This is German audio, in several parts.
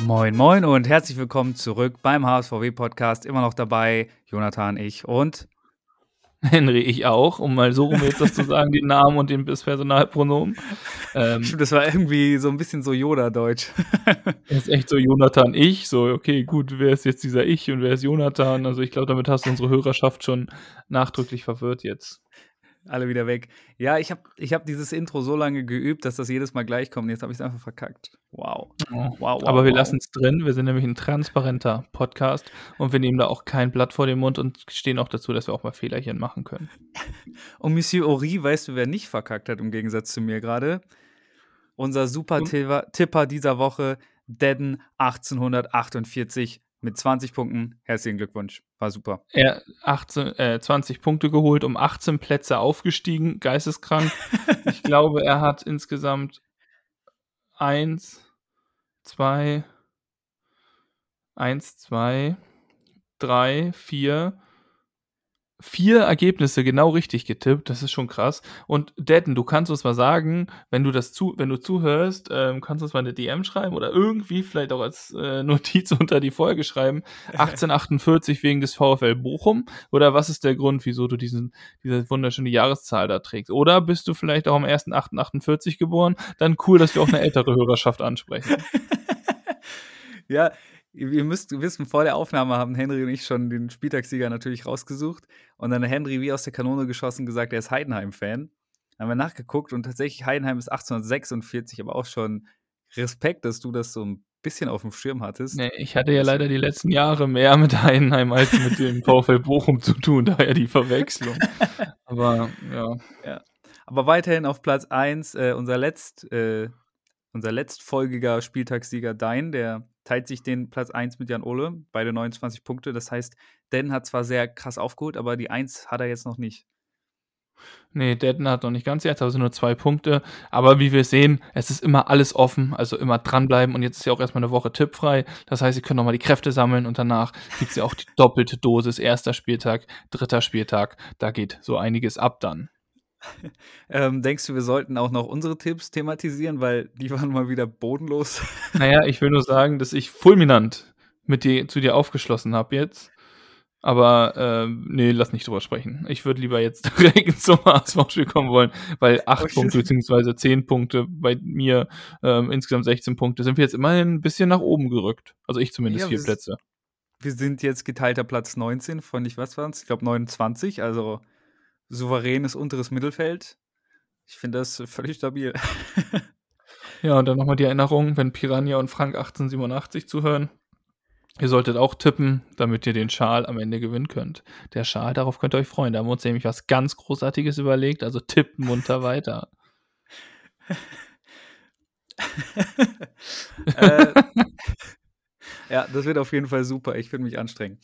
Moin, moin und herzlich willkommen zurück beim HSVW Podcast. Immer noch dabei, Jonathan, ich und Henry, ich auch, um mal so rum jetzt das zu sagen, den Namen und den das Personalpronomen. Ähm, Stimmt, das war irgendwie so ein bisschen so Yoda-Deutsch. Ist echt so Jonathan, ich. So, okay, gut, wer ist jetzt dieser Ich und wer ist Jonathan? Also ich glaube, damit hast du unsere Hörerschaft schon nachdrücklich verwirrt jetzt alle wieder weg. Ja, ich habe ich hab dieses Intro so lange geübt, dass das jedes Mal gleich kommt. Jetzt habe ich es einfach verkackt. Wow. wow, wow Aber wir wow. lassen es drin. Wir sind nämlich ein transparenter Podcast und wir nehmen da auch kein Blatt vor den Mund und stehen auch dazu, dass wir auch mal Fehlerchen machen können. Und Monsieur Ori, weißt du, wer nicht verkackt hat, im Gegensatz zu mir gerade? Unser super Tipper dieser Woche, Dedden 1848 mit 20 Punkten. Herzlichen Glückwunsch. War super. Er 18, äh, 20 Punkte geholt, um 18 Plätze aufgestiegen. Geisteskrank. ich glaube, er hat insgesamt 1, 2, 1, 2, 3, 4, vier Ergebnisse genau richtig getippt. Das ist schon krass. Und Detten, du kannst uns mal sagen, wenn du das zu, wenn du zuhörst, ähm, kannst du uns mal eine DM schreiben oder irgendwie vielleicht auch als äh, Notiz unter die Folge schreiben. 1848 wegen des VfL Bochum oder was ist der Grund, wieso du diesen diese wunderschöne Jahreszahl da trägst? Oder bist du vielleicht auch am 1.8.48 geboren? Dann cool, dass wir auch eine ältere Hörerschaft ansprechen. ja, ihr müsst wissen, vor der Aufnahme haben Henry und ich schon den Spieltagssieger natürlich rausgesucht. Und dann hat Henry wie aus der Kanone geschossen gesagt, er ist Heidenheim-Fan. Dann haben wir nachgeguckt und tatsächlich Heidenheim ist 1846, aber auch schon Respekt, dass du das so ein bisschen auf dem Schirm hattest. Nee, ich hatte ja leider die letzten Jahre mehr mit Heidenheim als mit dem VfL Bochum zu tun, daher die Verwechslung. aber ja. ja. Aber weiterhin auf Platz 1 äh, unser letzt äh, unser letztfolgiger Spieltagssieger Dein, der teilt sich den Platz 1 mit Jan Ole, beide 29 Punkte. Das heißt, Den hat zwar sehr krass aufgeholt, aber die 1 hat er jetzt noch nicht. Nee, Detten hat noch nicht ganz jetzt, also nur zwei Punkte. Aber wie wir sehen, es ist immer alles offen, also immer dranbleiben. Und jetzt ist ja auch erstmal eine Woche tippfrei. Das heißt, Sie können nochmal die Kräfte sammeln und danach gibt es ja auch die doppelte Dosis. Erster Spieltag, dritter Spieltag. Da geht so einiges ab dann. Ähm, denkst du, wir sollten auch noch unsere Tipps thematisieren, weil die waren mal wieder bodenlos? Naja, ich will nur sagen, dass ich fulminant mit dir, zu dir aufgeschlossen habe jetzt. Aber ähm, nee, lass nicht drüber sprechen. Ich würde lieber jetzt direkt zum HSV-Spiel kommen wollen, weil acht okay. Punkte bzw. zehn Punkte bei mir, ähm, insgesamt 16 Punkte, sind wir jetzt immerhin ein bisschen nach oben gerückt. Also ich zumindest ja, vier Plätze. Wir sind jetzt geteilter Platz 19 von, ich was waren es? Ich glaube 29, also souveränes unteres Mittelfeld. Ich finde das völlig stabil. ja, und dann nochmal die Erinnerung, wenn Piranha und Frank 1887 zuhören. Ihr solltet auch tippen, damit ihr den Schal am Ende gewinnen könnt. Der Schal, darauf könnt ihr euch freuen. Da haben wir uns nämlich was ganz Großartiges überlegt. Also tippt munter weiter. äh, ja, das wird auf jeden Fall super. Ich würde mich anstrengen.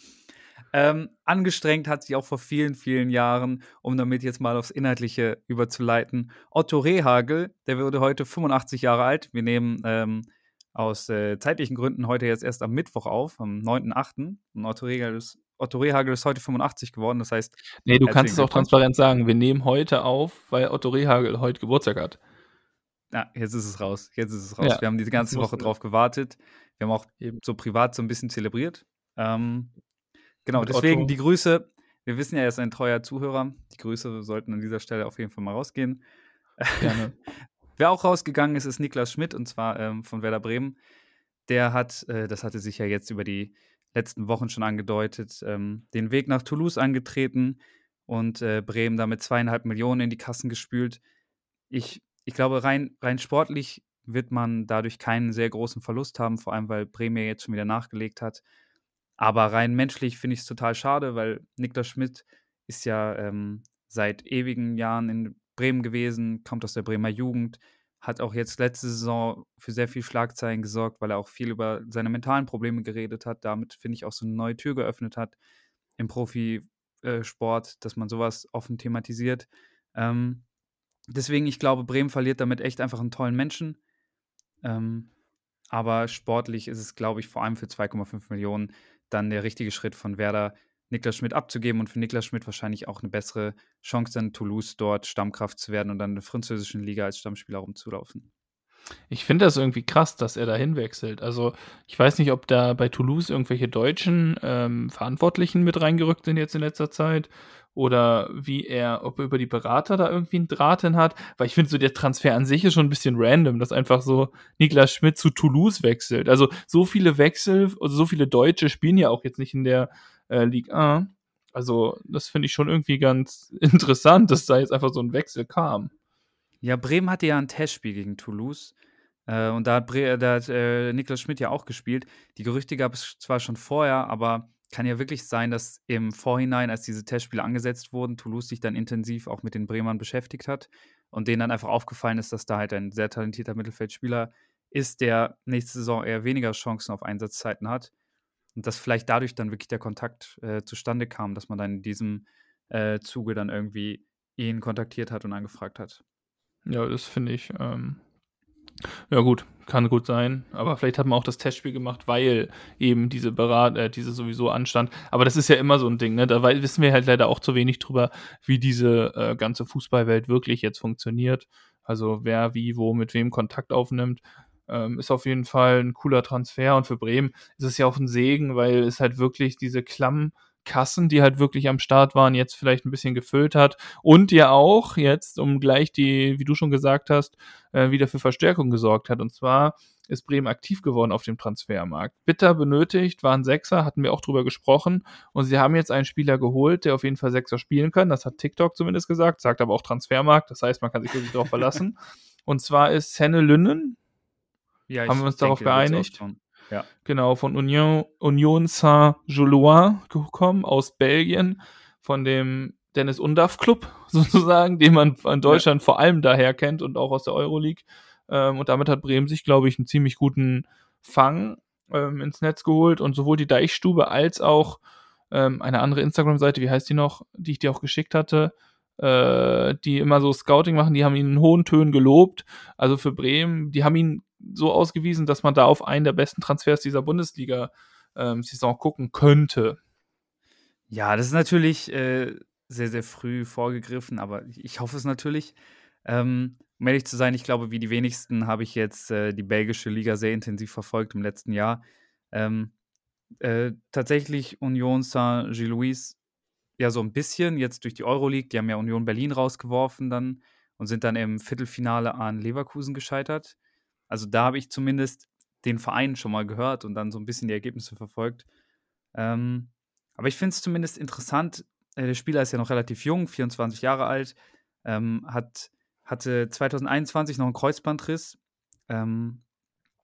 Ähm, angestrengt hat sich auch vor vielen, vielen Jahren, um damit jetzt mal aufs Inhaltliche überzuleiten. Otto Rehagel, der wurde heute 85 Jahre alt. Wir nehmen ähm, aus äh, zeitlichen Gründen heute jetzt erst am Mittwoch auf, am 9.8. Und Otto Rehagel ist Otto Rehagel ist heute 85 geworden, das heißt. Nee, du kannst es auch transparent sagen. Wir nehmen heute auf, weil Otto Rehagel heute Geburtstag hat. Ja, jetzt ist es raus. Jetzt ist es raus. Ja, wir haben die ganze Woche drauf gewartet. Wir haben auch eben so privat so ein bisschen zelebriert. Ähm, Genau, deswegen Otto. die Grüße. Wir wissen ja, er ist ein treuer Zuhörer. Die Grüße sollten an dieser Stelle auf jeden Fall mal rausgehen. Gerne. Wer auch rausgegangen ist, ist Niklas Schmidt und zwar ähm, von Werder Bremen. Der hat, äh, das hatte sich ja jetzt über die letzten Wochen schon angedeutet, ähm, den Weg nach Toulouse angetreten und äh, Bremen damit zweieinhalb Millionen in die Kassen gespült. Ich, ich glaube, rein, rein sportlich wird man dadurch keinen sehr großen Verlust haben, vor allem weil Bremen ja jetzt schon wieder nachgelegt hat. Aber rein menschlich finde ich es total schade, weil Niklas Schmidt ist ja ähm, seit ewigen Jahren in Bremen gewesen, kommt aus der Bremer Jugend, hat auch jetzt letzte Saison für sehr viel Schlagzeilen gesorgt, weil er auch viel über seine mentalen Probleme geredet hat. Damit finde ich auch so eine neue Tür geöffnet hat im Profisport, äh, dass man sowas offen thematisiert. Ähm, deswegen, ich glaube, Bremen verliert damit echt einfach einen tollen Menschen. Ähm, aber sportlich ist es, glaube ich, vor allem für 2,5 Millionen dann der richtige Schritt von Werder, Niklas Schmidt abzugeben und für Niklas Schmidt wahrscheinlich auch eine bessere Chance, dann Toulouse dort Stammkraft zu werden und dann in der französischen Liga als Stammspieler rumzulaufen. Ich finde das irgendwie krass, dass er da hinwechselt. Also, ich weiß nicht, ob da bei Toulouse irgendwelche deutschen ähm, Verantwortlichen mit reingerückt sind jetzt in letzter Zeit oder wie er, ob er über die Berater da irgendwie einen Draht hin hat, weil ich finde so der Transfer an sich ist schon ein bisschen random, dass einfach so Niklas Schmidt zu Toulouse wechselt. Also so viele Wechsel, also so viele Deutsche spielen ja auch jetzt nicht in der äh, Ligue 1. Also das finde ich schon irgendwie ganz interessant, dass da jetzt einfach so ein Wechsel kam. Ja, Bremen hatte ja ein Testspiel gegen Toulouse. Äh, und da hat, Bre da hat äh, Niklas Schmidt ja auch gespielt. Die Gerüchte gab es zwar schon vorher, aber kann ja wirklich sein, dass im Vorhinein, als diese Testspiele angesetzt wurden, Toulouse sich dann intensiv auch mit den Bremern beschäftigt hat und denen dann einfach aufgefallen ist, dass da halt ein sehr talentierter Mittelfeldspieler ist, der nächste Saison eher weniger Chancen auf Einsatzzeiten hat. Und dass vielleicht dadurch dann wirklich der Kontakt äh, zustande kam, dass man dann in diesem äh, Zuge dann irgendwie ihn kontaktiert hat und angefragt hat. Ja, das finde ich ähm, ja, gut, kann gut sein. Aber vielleicht hat man auch das Testspiel gemacht, weil eben diese Berat, äh, diese sowieso anstand. Aber das ist ja immer so ein Ding, ne? Da wissen wir halt leider auch zu wenig drüber, wie diese äh, ganze Fußballwelt wirklich jetzt funktioniert. Also wer wie, wo, mit wem Kontakt aufnimmt. Ähm, ist auf jeden Fall ein cooler Transfer und für Bremen ist es ja auch ein Segen, weil es halt wirklich diese Klamm Kassen, die halt wirklich am Start waren, jetzt vielleicht ein bisschen gefüllt hat und ja auch jetzt, um gleich die, wie du schon gesagt hast, äh, wieder für Verstärkung gesorgt hat. Und zwar ist Bremen aktiv geworden auf dem Transfermarkt. Bitter benötigt, waren Sechser, hatten wir auch drüber gesprochen. Und sie haben jetzt einen Spieler geholt, der auf jeden Fall Sechser spielen kann. Das hat TikTok zumindest gesagt, sagt aber auch Transfermarkt. Das heißt, man kann sich wirklich darauf verlassen. Und zwar ist Henne Lünnen. Ja, haben wir uns darauf geeinigt. Ja. Genau, von Union, Union Saint-Gillois gekommen, aus Belgien, von dem Dennis Undaff Club sozusagen, den man in Deutschland ja. vor allem daher kennt und auch aus der Euroleague. Ähm, und damit hat Bremen sich, glaube ich, einen ziemlich guten Fang ähm, ins Netz geholt und sowohl die Deichstube als auch ähm, eine andere Instagram-Seite, wie heißt die noch, die ich dir auch geschickt hatte, äh, die immer so Scouting machen, die haben ihn in hohen Tönen gelobt. Also für Bremen, die haben ihn so ausgewiesen, dass man da auf einen der besten Transfers dieser Bundesliga-Saison ähm, gucken könnte. Ja, das ist natürlich äh, sehr, sehr früh vorgegriffen, aber ich hoffe es natürlich. Ähm, um ehrlich zu sein, ich glaube, wie die wenigsten habe ich jetzt äh, die belgische Liga sehr intensiv verfolgt im letzten Jahr. Ähm, äh, tatsächlich Union Saint-Gilloise ja so ein bisschen jetzt durch die Euroleague. Die haben ja Union Berlin rausgeworfen dann und sind dann im Viertelfinale an Leverkusen gescheitert. Also da habe ich zumindest den Verein schon mal gehört und dann so ein bisschen die Ergebnisse verfolgt. Ähm, aber ich finde es zumindest interessant. Äh, der Spieler ist ja noch relativ jung, 24 Jahre alt, ähm, hat, hatte 2021 noch einen Kreuzbandriss ähm,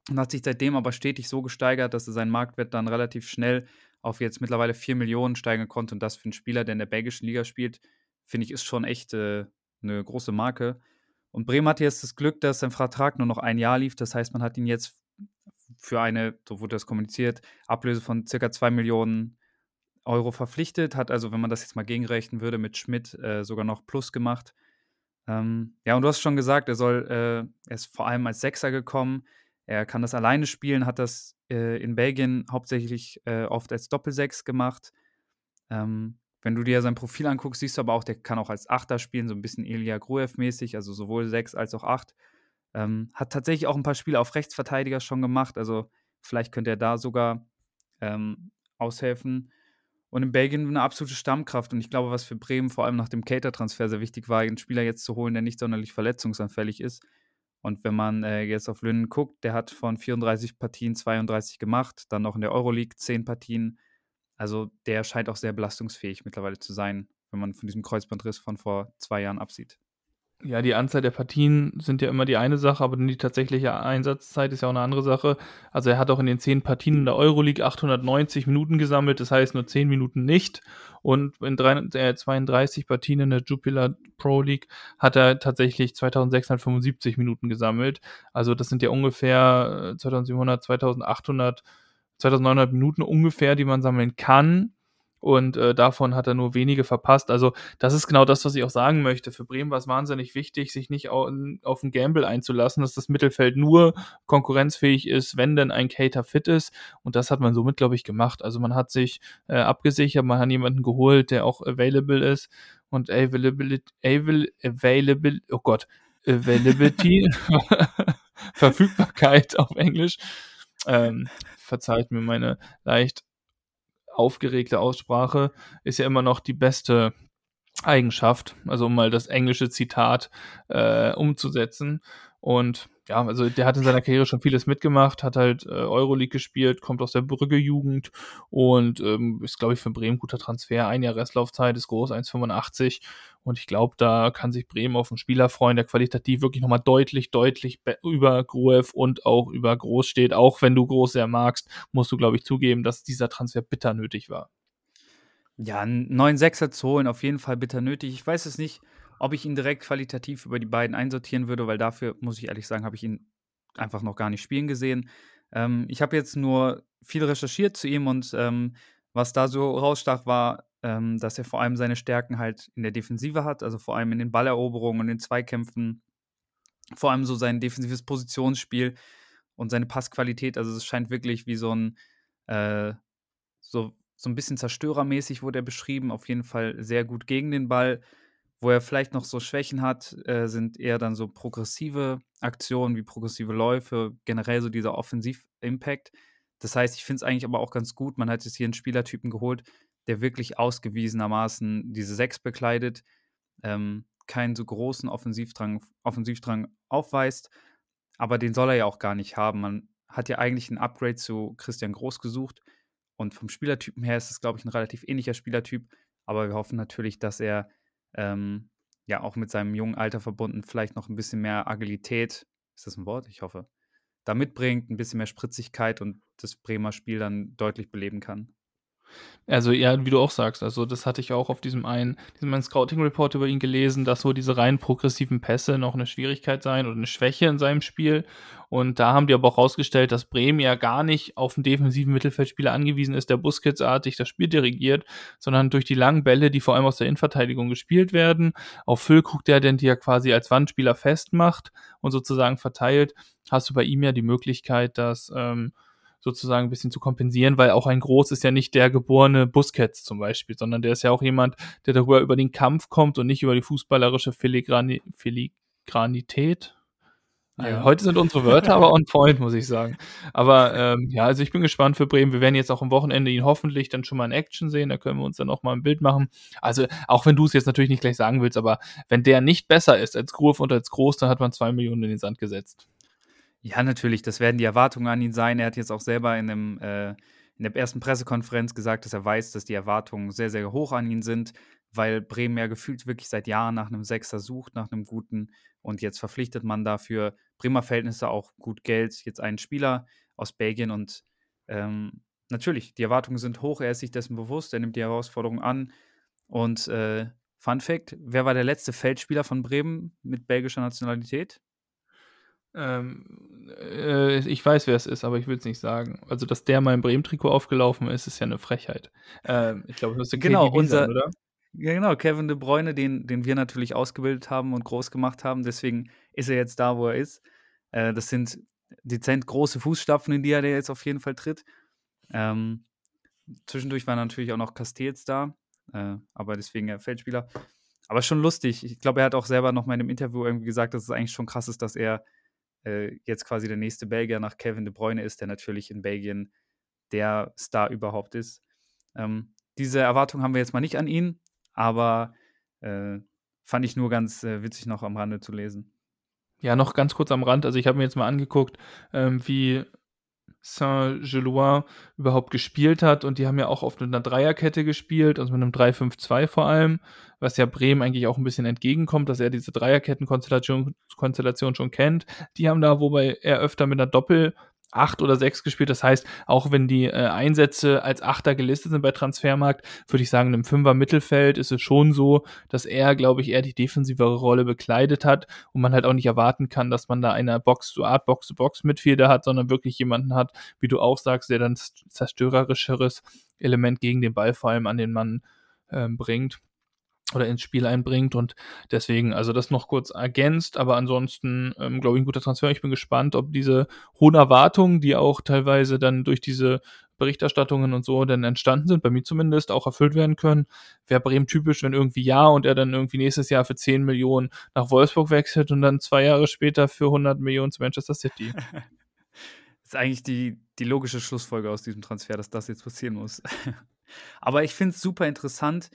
und hat sich seitdem aber stetig so gesteigert, dass er seinen Marktwert dann relativ schnell auf jetzt mittlerweile 4 Millionen steigen konnte. Und das für einen Spieler, der in der belgischen Liga spielt, finde ich, ist schon echt äh, eine große Marke. Und Bremen hatte jetzt das Glück, dass sein Vertrag nur noch ein Jahr lief. Das heißt, man hat ihn jetzt für eine, so wurde das kommuniziert, Ablöse von circa 2 Millionen Euro verpflichtet. Hat also, wenn man das jetzt mal gegenrechnen würde, mit Schmidt äh, sogar noch Plus gemacht. Ähm, ja, und du hast schon gesagt, er soll, äh, er ist vor allem als Sechser gekommen. Er kann das alleine spielen, hat das äh, in Belgien hauptsächlich äh, oft als Doppelsechs gemacht. Ähm, wenn du dir sein Profil anguckst, siehst du aber auch, der kann auch als Achter spielen, so ein bisschen Elia Gruev-mäßig, also sowohl sechs als auch acht. Ähm, hat tatsächlich auch ein paar Spiele auf Rechtsverteidiger schon gemacht, also vielleicht könnte er da sogar ähm, aushelfen. Und in Belgien eine absolute Stammkraft. Und ich glaube, was für Bremen vor allem nach dem Cater-Transfer sehr wichtig war, einen Spieler jetzt zu holen, der nicht sonderlich verletzungsanfällig ist. Und wenn man äh, jetzt auf Lünen guckt, der hat von 34 Partien 32 gemacht, dann noch in der Euroleague 10 Partien. Also der scheint auch sehr belastungsfähig mittlerweile zu sein, wenn man von diesem Kreuzbandriss von vor zwei Jahren absieht. Ja, die Anzahl der Partien sind ja immer die eine Sache, aber die tatsächliche Einsatzzeit ist ja auch eine andere Sache. Also er hat auch in den zehn Partien in der Euroleague 890 Minuten gesammelt, das heißt nur zehn Minuten nicht. Und in 32 Partien in der Jupiler Pro League hat er tatsächlich 2675 Minuten gesammelt. Also das sind ja ungefähr 2700, 2800, 2900 Minuten ungefähr, die man sammeln kann. und äh, davon hat er nur wenige verpasst. Also das ist genau das, was ich auch sagen möchte. Für Bremen war es wahnsinnig wichtig, sich nicht auf, auf einen Gamble einzulassen, dass das Mittelfeld nur konkurrenzfähig ist, wenn denn ein Cater fit ist. Und das hat man somit, glaube ich, gemacht. Also man hat sich äh, abgesichert, man hat jemanden geholt, der auch available ist. Und availability, availability, oh Gott, availability, Verfügbarkeit auf Englisch. Ähm, verzeiht mir meine leicht aufgeregte Aussprache ist ja immer noch die beste Eigenschaft, also um mal das englische Zitat äh, umzusetzen. Und ja, also der hat in seiner Karriere schon vieles mitgemacht, hat halt äh, Euroleague gespielt, kommt aus der Brügge-Jugend und ähm, ist, glaube ich, für Bremen guter Transfer. Ein Jahr Restlaufzeit ist groß, 1,85 und ich glaube, da kann sich Bremen auf einen Spieler freuen, der qualitativ wirklich nochmal deutlich, deutlich über Gruev und auch über Groß steht. Auch wenn du Groß sehr magst, musst du, glaube ich, zugeben, dass dieser Transfer bitter nötig war. Ja, einen neuen Sechser zu holen, auf jeden Fall bitter nötig. Ich weiß es nicht, ob ich ihn direkt qualitativ über die beiden einsortieren würde, weil dafür, muss ich ehrlich sagen, habe ich ihn einfach noch gar nicht spielen gesehen. Ähm, ich habe jetzt nur viel recherchiert zu ihm und ähm, was da so rausstach, war, ähm, dass er vor allem seine Stärken halt in der Defensive hat, also vor allem in den Balleroberungen und den Zweikämpfen, vor allem so sein defensives Positionsspiel und seine Passqualität. Also es scheint wirklich wie so ein äh, so, so ein bisschen zerstörermäßig wurde er beschrieben, auf jeden Fall sehr gut gegen den Ball wo er vielleicht noch so Schwächen hat, äh, sind eher dann so progressive Aktionen wie progressive Läufe, generell so dieser Offensiv-Impact. Das heißt, ich finde es eigentlich aber auch ganz gut. Man hat jetzt hier einen Spielertypen geholt, der wirklich ausgewiesenermaßen diese Sechs bekleidet, ähm, keinen so großen Offensivdrang, Offensivdrang aufweist, aber den soll er ja auch gar nicht haben. Man hat ja eigentlich ein Upgrade zu Christian Groß gesucht und vom Spielertypen her ist es, glaube ich, ein relativ ähnlicher Spielertyp, aber wir hoffen natürlich, dass er ähm, ja auch mit seinem jungen Alter verbunden vielleicht noch ein bisschen mehr Agilität, ist das ein Wort? Ich hoffe, da mitbringt, ein bisschen mehr Spritzigkeit und das Bremer Spiel dann deutlich beleben kann. Also ja, wie du auch sagst, also das hatte ich auch auf diesem einen, diesem einen Scouting-Report über ihn gelesen, dass so diese rein progressiven Pässe noch eine Schwierigkeit seien oder eine Schwäche in seinem Spiel. Und da haben die aber auch rausgestellt, dass Bremen ja gar nicht auf einen defensiven Mittelfeldspieler angewiesen ist, der Busquets-artig das Spiel dirigiert, sondern durch die langen Bälle, die vor allem aus der Innenverteidigung gespielt werden, auf Füllkrug, der denn die ja quasi als Wandspieler festmacht und sozusagen verteilt, hast du bei ihm ja die Möglichkeit, dass ähm, sozusagen ein bisschen zu kompensieren, weil auch ein Groß ist ja nicht der geborene Busquets zum Beispiel, sondern der ist ja auch jemand, der darüber über den Kampf kommt und nicht über die fußballerische Filigrani Filigranität. Ja. Also heute sind unsere Wörter aber on point, muss ich sagen. Aber ähm, ja, also ich bin gespannt für Bremen. Wir werden jetzt auch am Wochenende ihn hoffentlich dann schon mal in Action sehen. Da können wir uns dann auch mal ein Bild machen. Also auch wenn du es jetzt natürlich nicht gleich sagen willst, aber wenn der nicht besser ist als Groove und als Groß, dann hat man zwei Millionen in den Sand gesetzt. Ja, natürlich, das werden die Erwartungen an ihn sein. Er hat jetzt auch selber in, dem, äh, in der ersten Pressekonferenz gesagt, dass er weiß, dass die Erwartungen sehr, sehr hoch an ihn sind, weil Bremen ja gefühlt wirklich seit Jahren nach einem Sechser sucht, nach einem guten. Und jetzt verpflichtet man dafür Bremer Verhältnisse auch gut Geld, jetzt einen Spieler aus Belgien. Und ähm, natürlich, die Erwartungen sind hoch, er ist sich dessen bewusst, er nimmt die Herausforderung an. Und äh, Fun Fact: Wer war der letzte Feldspieler von Bremen mit belgischer Nationalität? Ähm, äh, ich weiß, wer es ist, aber ich will es nicht sagen. Also, dass der mal im Bremen-Trikot aufgelaufen ist, ist ja eine Frechheit. Ähm, ich glaube, das müsste genau, KDB unser, sein, oder? Ja, genau, Kevin De Bruyne, den, den wir natürlich ausgebildet haben und groß gemacht haben. Deswegen ist er jetzt da, wo er ist. Äh, das sind dezent große Fußstapfen, in die er jetzt auf jeden Fall tritt. Ähm, zwischendurch war natürlich auch noch Castells da, äh, aber deswegen er Feldspieler. Aber schon lustig. Ich glaube, er hat auch selber noch mal in einem Interview irgendwie gesagt, dass es eigentlich schon krass ist, dass er äh, jetzt quasi der nächste Belgier nach Kevin De Bruyne ist, der natürlich in Belgien der Star überhaupt ist. Ähm, diese Erwartung haben wir jetzt mal nicht an ihn, aber äh, fand ich nur ganz äh, witzig noch am Rande zu lesen. Ja, noch ganz kurz am Rand. Also ich habe mir jetzt mal angeguckt, ähm, wie Saint-Gelois überhaupt gespielt hat. Und die haben ja auch auf einer Dreierkette gespielt, also mit einem 3-5-2 vor allem, was ja Bremen eigentlich auch ein bisschen entgegenkommt, dass er diese Dreierkettenkonstellation Konstellation schon kennt. Die haben da, wobei er öfter mit einer Doppel acht oder sechs gespielt. Das heißt, auch wenn die äh, Einsätze als Achter gelistet sind bei Transfermarkt, würde ich sagen, im Fünfer Mittelfeld ist es schon so, dass er, glaube ich, eher die defensivere Rolle bekleidet hat und man halt auch nicht erwarten kann, dass man da eine Box to Art, Box to Box Mitfielder hat, sondern wirklich jemanden hat, wie du auch sagst, der dann zerstörerischeres Element gegen den Ball vor allem an den Mann äh, bringt oder ins Spiel einbringt und deswegen, also das noch kurz ergänzt, aber ansonsten ähm, glaube ich ein guter Transfer. Ich bin gespannt, ob diese hohen Erwartungen, die auch teilweise dann durch diese Berichterstattungen und so dann entstanden sind, bei mir zumindest, auch erfüllt werden können. Wäre Bremen typisch, wenn irgendwie ja und er dann irgendwie nächstes Jahr für 10 Millionen nach Wolfsburg wechselt und dann zwei Jahre später für 100 Millionen zu Manchester City. das ist eigentlich die, die logische Schlussfolge aus diesem Transfer, dass das jetzt passieren muss. aber ich finde es super interessant,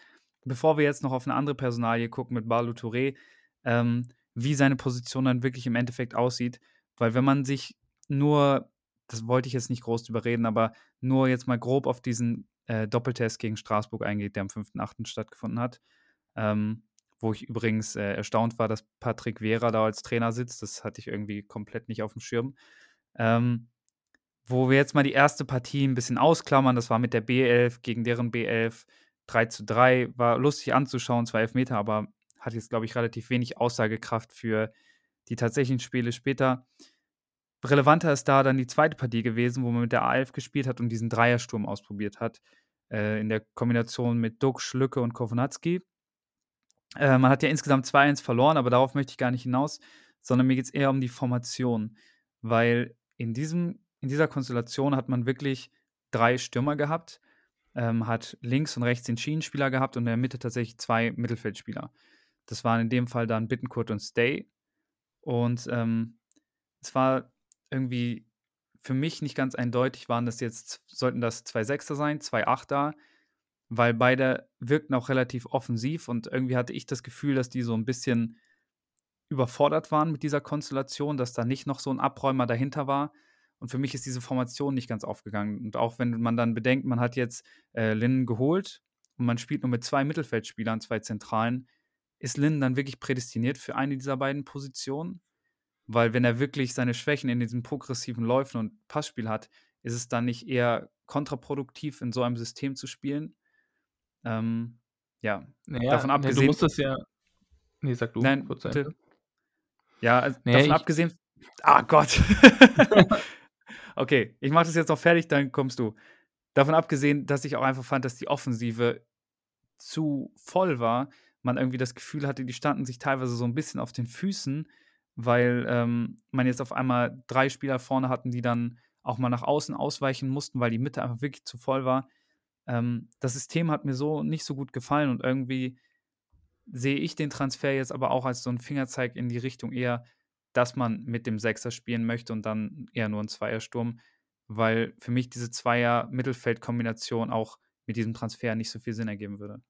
bevor wir jetzt noch auf eine andere Personalie gucken mit Balu Touré, ähm, wie seine Position dann wirklich im Endeffekt aussieht. Weil wenn man sich nur, das wollte ich jetzt nicht groß überreden, aber nur jetzt mal grob auf diesen äh, Doppeltest gegen Straßburg eingeht, der am 5.8. stattgefunden hat, ähm, wo ich übrigens äh, erstaunt war, dass Patrick Vera da als Trainer sitzt. Das hatte ich irgendwie komplett nicht auf dem Schirm. Ähm, wo wir jetzt mal die erste Partie ein bisschen ausklammern, das war mit der B11 gegen deren B11. 3 zu 3 war lustig anzuschauen, zwei Elfmeter, aber hat jetzt, glaube ich, relativ wenig Aussagekraft für die tatsächlichen Spiele später. Relevanter ist da dann die zweite Partie gewesen, wo man mit der A11 gespielt hat und diesen Dreiersturm ausprobiert hat. Äh, in der Kombination mit Duck, Schlücke und Kovnatski. Äh, man hat ja insgesamt 2-1 verloren, aber darauf möchte ich gar nicht hinaus, sondern mir geht es eher um die Formation. Weil in, diesem, in dieser Konstellation hat man wirklich drei Stürmer gehabt ähm, hat links und rechts den Schienenspieler gehabt und in der Mitte tatsächlich zwei Mittelfeldspieler. Das waren in dem Fall dann Bittenkurt und Stay. Und ähm, es war irgendwie für mich nicht ganz eindeutig, waren das jetzt, sollten das zwei Sechster sein, zwei Achter, weil beide wirkten auch relativ offensiv und irgendwie hatte ich das Gefühl, dass die so ein bisschen überfordert waren mit dieser Konstellation, dass da nicht noch so ein Abräumer dahinter war, und für mich ist diese Formation nicht ganz aufgegangen. Und auch wenn man dann bedenkt, man hat jetzt äh, Linnen geholt und man spielt nur mit zwei Mittelfeldspielern, zwei Zentralen, ist Linnen dann wirklich prädestiniert für eine dieser beiden Positionen? Weil wenn er wirklich seine Schwächen in diesen progressiven Läufen und Passspiel hat, ist es dann nicht eher kontraproduktiv, in so einem System zu spielen? Ähm, ja, naja, davon abgesehen. Nee, du musst das ja. Nee, sag du. Nein, bitte. Ja, also naja, davon abgesehen. Ah Gott. Okay, ich mache das jetzt noch fertig, dann kommst du. Davon abgesehen, dass ich auch einfach fand, dass die Offensive zu voll war, man irgendwie das Gefühl hatte, die standen sich teilweise so ein bisschen auf den Füßen, weil ähm, man jetzt auf einmal drei Spieler vorne hatten, die dann auch mal nach außen ausweichen mussten, weil die Mitte einfach wirklich zu voll war. Ähm, das System hat mir so nicht so gut gefallen und irgendwie sehe ich den Transfer jetzt aber auch als so ein Fingerzeig in die Richtung eher, dass man mit dem Sechser spielen möchte und dann eher nur einen Zweiersturm, weil für mich diese Zweier-Mittelfeld-Kombination auch mit diesem Transfer nicht so viel Sinn ergeben würde.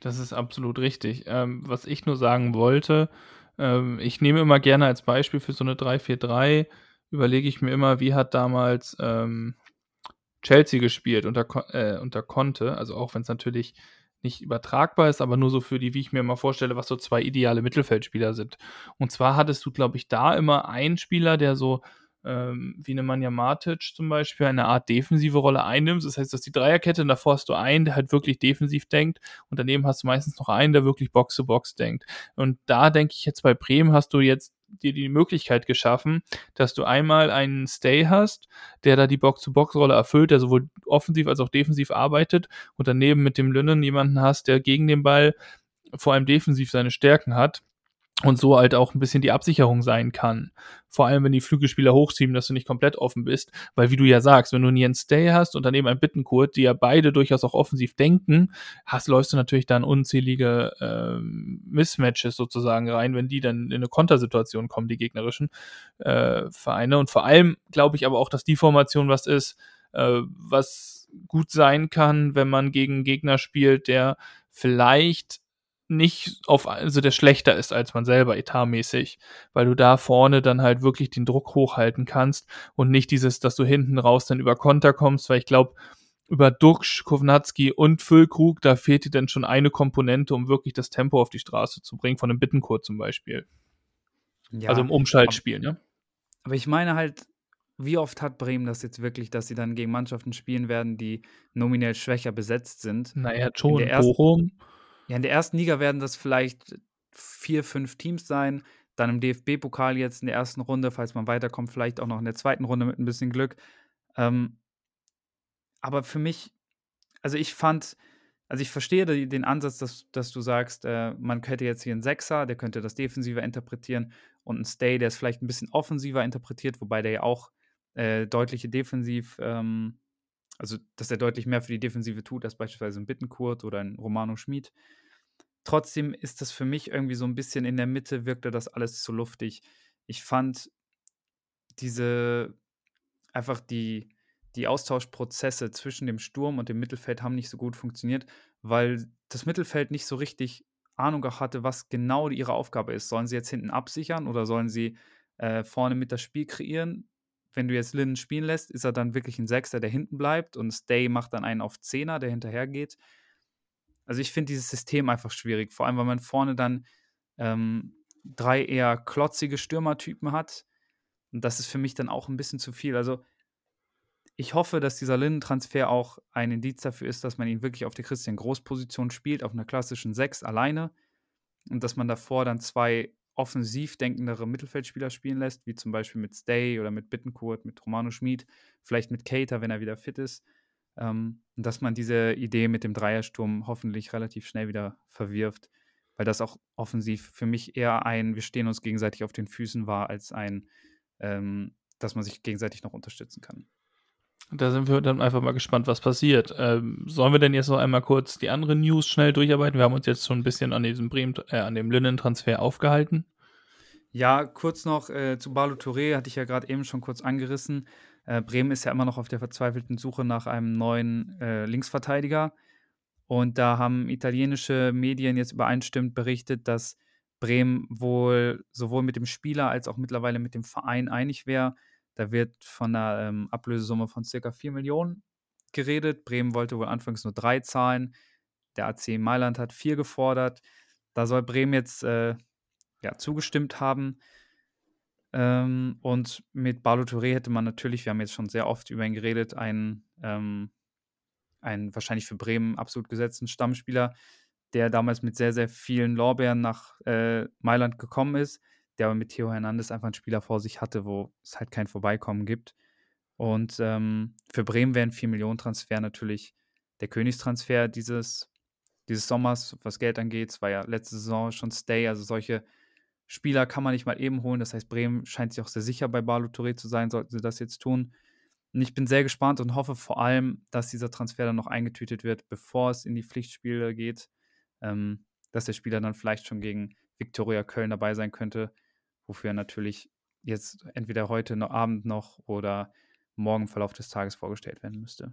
Das ist absolut richtig. Ähm, was ich nur sagen wollte, ähm, ich nehme immer gerne als Beispiel für so eine 3-4-3, überlege ich mir immer, wie hat damals ähm, Chelsea gespielt unter, äh, unter Conte, also auch wenn es natürlich nicht übertragbar ist, aber nur so für die, wie ich mir mal vorstelle, was so zwei ideale Mittelfeldspieler sind. Und zwar hattest du, glaube ich, da immer einen Spieler, der so ähm, wie Nemanja Matic zum Beispiel eine Art defensive Rolle einnimmt. Das heißt, dass die Dreierkette, und davor hast du einen, der halt wirklich defensiv denkt und daneben hast du meistens noch einen, der wirklich Box-to-Box -Box denkt. Und da denke ich jetzt bei Bremen hast du jetzt dir die Möglichkeit geschaffen, dass du einmal einen Stay hast, der da die Box-to-Box-Rolle erfüllt, der sowohl offensiv als auch defensiv arbeitet und daneben mit dem Lünnen jemanden hast, der gegen den Ball vor allem defensiv seine Stärken hat und so halt auch ein bisschen die Absicherung sein kann. Vor allem, wenn die Flügelspieler hochziehen, dass du nicht komplett offen bist, weil wie du ja sagst, wenn du einen Jens Stay hast und daneben einen Bittenkurt, die ja beide durchaus auch offensiv denken, hast, läufst du natürlich dann unzählige äh, Mismatches sozusagen rein, wenn die dann in eine Kontersituation kommen, die gegnerischen äh, Vereine. Und vor allem glaube ich aber auch, dass die Formation was ist, äh, was gut sein kann, wenn man gegen Gegner spielt, der vielleicht nicht auf, also der schlechter ist als man selber, etatmäßig, weil du da vorne dann halt wirklich den Druck hochhalten kannst und nicht dieses, dass du hinten raus dann über Konter kommst, weil ich glaube, über Duxch, Kovnatski und Füllkrug, da fehlt dir dann schon eine Komponente, um wirklich das Tempo auf die Straße zu bringen, von einem Bittenkurt zum Beispiel. Ja, also im Umschaltspiel, ne? Aber ich meine halt, wie oft hat Bremen das jetzt wirklich, dass sie dann gegen Mannschaften spielen werden, die nominell schwächer besetzt sind? Naja, schon. Ersten, Bochum. Ja, in der ersten Liga werden das vielleicht vier, fünf Teams sein. Dann im DFB-Pokal jetzt in der ersten Runde, falls man weiterkommt, vielleicht auch noch in der zweiten Runde mit ein bisschen Glück. Ähm, aber für mich, also ich fand, also ich verstehe den Ansatz, dass, dass du sagst, äh, man könnte jetzt hier einen Sechser, der könnte das defensiver interpretieren und einen Stay, der es vielleicht ein bisschen offensiver interpretiert, wobei der ja auch äh, deutliche Defensiv, ähm, also dass er deutlich mehr für die Defensive tut, als beispielsweise ein Bittenkurt oder ein Romano Schmid. Trotzdem ist das für mich irgendwie so ein bisschen in der Mitte, wirkte das alles zu luftig. Ich fand diese, einfach die, die Austauschprozesse zwischen dem Sturm und dem Mittelfeld haben nicht so gut funktioniert, weil das Mittelfeld nicht so richtig Ahnung hatte, was genau ihre Aufgabe ist. Sollen sie jetzt hinten absichern oder sollen sie äh, vorne mit das Spiel kreieren? Wenn du jetzt Linnen spielen lässt, ist er dann wirklich ein Sechster, der hinten bleibt und Stay macht dann einen auf Zehner, der hinterher geht. Also ich finde dieses System einfach schwierig, vor allem weil man vorne dann ähm, drei eher klotzige Stürmertypen hat. Und das ist für mich dann auch ein bisschen zu viel. Also ich hoffe, dass dieser Linden-Transfer auch ein Indiz dafür ist, dass man ihn wirklich auf der Christian Groß-Position spielt, auf einer klassischen 6 alleine. Und dass man davor dann zwei offensiv denkendere Mittelfeldspieler spielen lässt, wie zum Beispiel mit Stay oder mit Bittenkurt, mit Romano Schmid, vielleicht mit Cater, wenn er wieder fit ist. Ähm, dass man diese Idee mit dem Dreiersturm hoffentlich relativ schnell wieder verwirft, weil das auch offensiv für mich eher ein, wir stehen uns gegenseitig auf den Füßen war, als ein, ähm, dass man sich gegenseitig noch unterstützen kann. Da sind wir dann einfach mal gespannt, was passiert. Ähm, sollen wir denn jetzt noch einmal kurz die anderen News schnell durcharbeiten? Wir haben uns jetzt schon ein bisschen an diesem Bremen, äh, an dem Linnen-Transfer aufgehalten. Ja, kurz noch äh, zu Barlo Touré, hatte ich ja gerade eben schon kurz angerissen. Äh, Bremen ist ja immer noch auf der verzweifelten Suche nach einem neuen äh, Linksverteidiger. Und da haben italienische Medien jetzt übereinstimmend berichtet, dass Bremen wohl sowohl mit dem Spieler als auch mittlerweile mit dem Verein einig wäre. Da wird von einer ähm, Ablösesumme von circa 4 Millionen geredet. Bremen wollte wohl anfangs nur drei zahlen. Der AC Mailand hat vier gefordert. Da soll Bremen jetzt äh, ja, zugestimmt haben. Ähm, und mit Barlo Touré hätte man natürlich, wir haben jetzt schon sehr oft über ihn geredet, einen, ähm, einen wahrscheinlich für Bremen absolut gesetzten Stammspieler, der damals mit sehr, sehr vielen Lorbeeren nach äh, Mailand gekommen ist, der aber mit Theo Hernandez einfach einen Spieler vor sich hatte, wo es halt kein Vorbeikommen gibt. Und ähm, für Bremen wäre ein 4-Millionen-Transfer natürlich der Königstransfer dieses, dieses Sommers, was Geld angeht. Es war ja letzte Saison schon Stay, also solche Spieler kann man nicht mal eben holen. Das heißt, Bremen scheint sich auch sehr sicher bei Barlo Touré zu sein, sollten sie das jetzt tun. Und ich bin sehr gespannt und hoffe vor allem, dass dieser Transfer dann noch eingetütet wird, bevor es in die Pflichtspiele geht. Ähm, dass der Spieler dann vielleicht schon gegen Viktoria Köln dabei sein könnte, wofür er natürlich jetzt entweder heute noch Abend noch oder morgen im Verlauf des Tages vorgestellt werden müsste.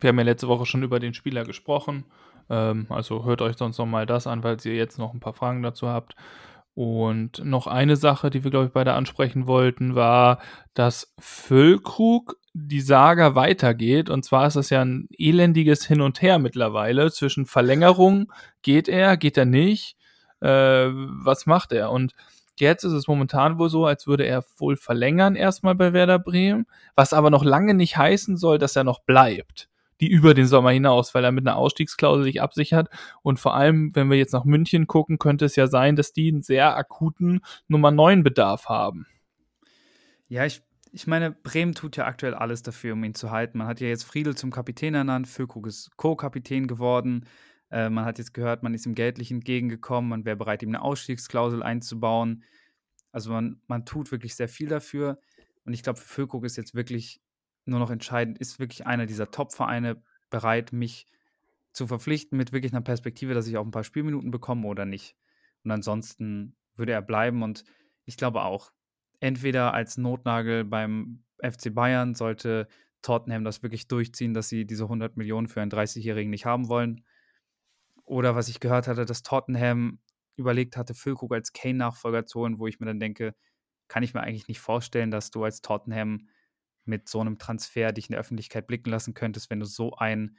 Wir haben ja letzte Woche schon über den Spieler gesprochen. Ähm, also hört euch sonst noch mal das an, weil ihr jetzt noch ein paar Fragen dazu habt. Und noch eine Sache, die wir, glaube ich, beide ansprechen wollten, war, dass Füllkrug die Saga weitergeht. Und zwar ist das ja ein elendiges Hin und Her mittlerweile zwischen Verlängerung, geht er, geht er nicht, äh, was macht er? Und jetzt ist es momentan wohl so, als würde er wohl verlängern erstmal bei Werder Bremen, was aber noch lange nicht heißen soll, dass er noch bleibt die über den Sommer hinaus, weil er mit einer Ausstiegsklausel sich absichert. Und vor allem, wenn wir jetzt nach München gucken, könnte es ja sein, dass die einen sehr akuten Nummer 9 Bedarf haben. Ja, ich, ich meine, Bremen tut ja aktuell alles dafür, um ihn zu halten. Man hat ja jetzt Friedel zum Kapitän ernannt, Füllkrug ist Co-Kapitän geworden. Äh, man hat jetzt gehört, man ist ihm geldlich entgegengekommen, man wäre bereit, ihm eine Ausstiegsklausel einzubauen. Also man, man tut wirklich sehr viel dafür. Und ich glaube, für Füllkrug ist jetzt wirklich nur noch entscheidend, ist wirklich einer dieser Top-Vereine bereit, mich zu verpflichten mit wirklich einer Perspektive, dass ich auch ein paar Spielminuten bekomme oder nicht. Und ansonsten würde er bleiben und ich glaube auch, entweder als Notnagel beim FC Bayern sollte Tottenham das wirklich durchziehen, dass sie diese 100 Millionen für einen 30-Jährigen nicht haben wollen. Oder was ich gehört hatte, dass Tottenham überlegt hatte, Füllkrug als Kane-Nachfolger zu holen, wo ich mir dann denke, kann ich mir eigentlich nicht vorstellen, dass du als Tottenham mit so einem Transfer dich in der Öffentlichkeit blicken lassen könntest, wenn du so einen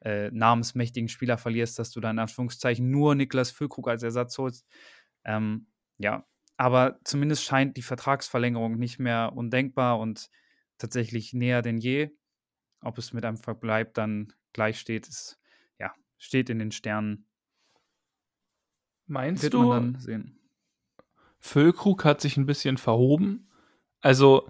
äh, namensmächtigen Spieler verlierst, dass du dann in Anführungszeichen nur Niklas Füllkrug als Ersatz holst. Ähm, ja, aber zumindest scheint die Vertragsverlängerung nicht mehr undenkbar und tatsächlich näher denn je. Ob es mit einem Verbleib dann gleich steht, ist, ja, steht in den Sternen. Meinst Wird du, man dann sehen. Füllkrug hat sich ein bisschen verhoben? Also,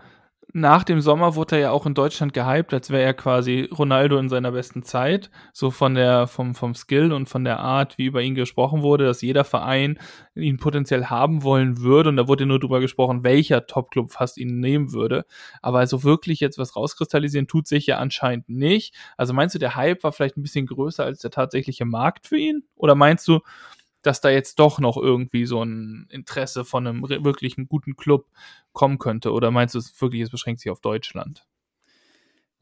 nach dem Sommer wurde er ja auch in Deutschland gehypt, als wäre er quasi Ronaldo in seiner besten Zeit. So von der, vom, vom Skill und von der Art, wie über ihn gesprochen wurde, dass jeder Verein ihn potenziell haben wollen würde. Und da wurde nur drüber gesprochen, welcher Topclub fast ihn nehmen würde. Aber also wirklich jetzt was rauskristallisieren tut sich ja anscheinend nicht. Also meinst du, der Hype war vielleicht ein bisschen größer als der tatsächliche Markt für ihn? Oder meinst du, dass da jetzt doch noch irgendwie so ein Interesse von einem wirklichen guten Club kommen könnte? Oder meinst du es wirklich, es beschränkt sich auf Deutschland?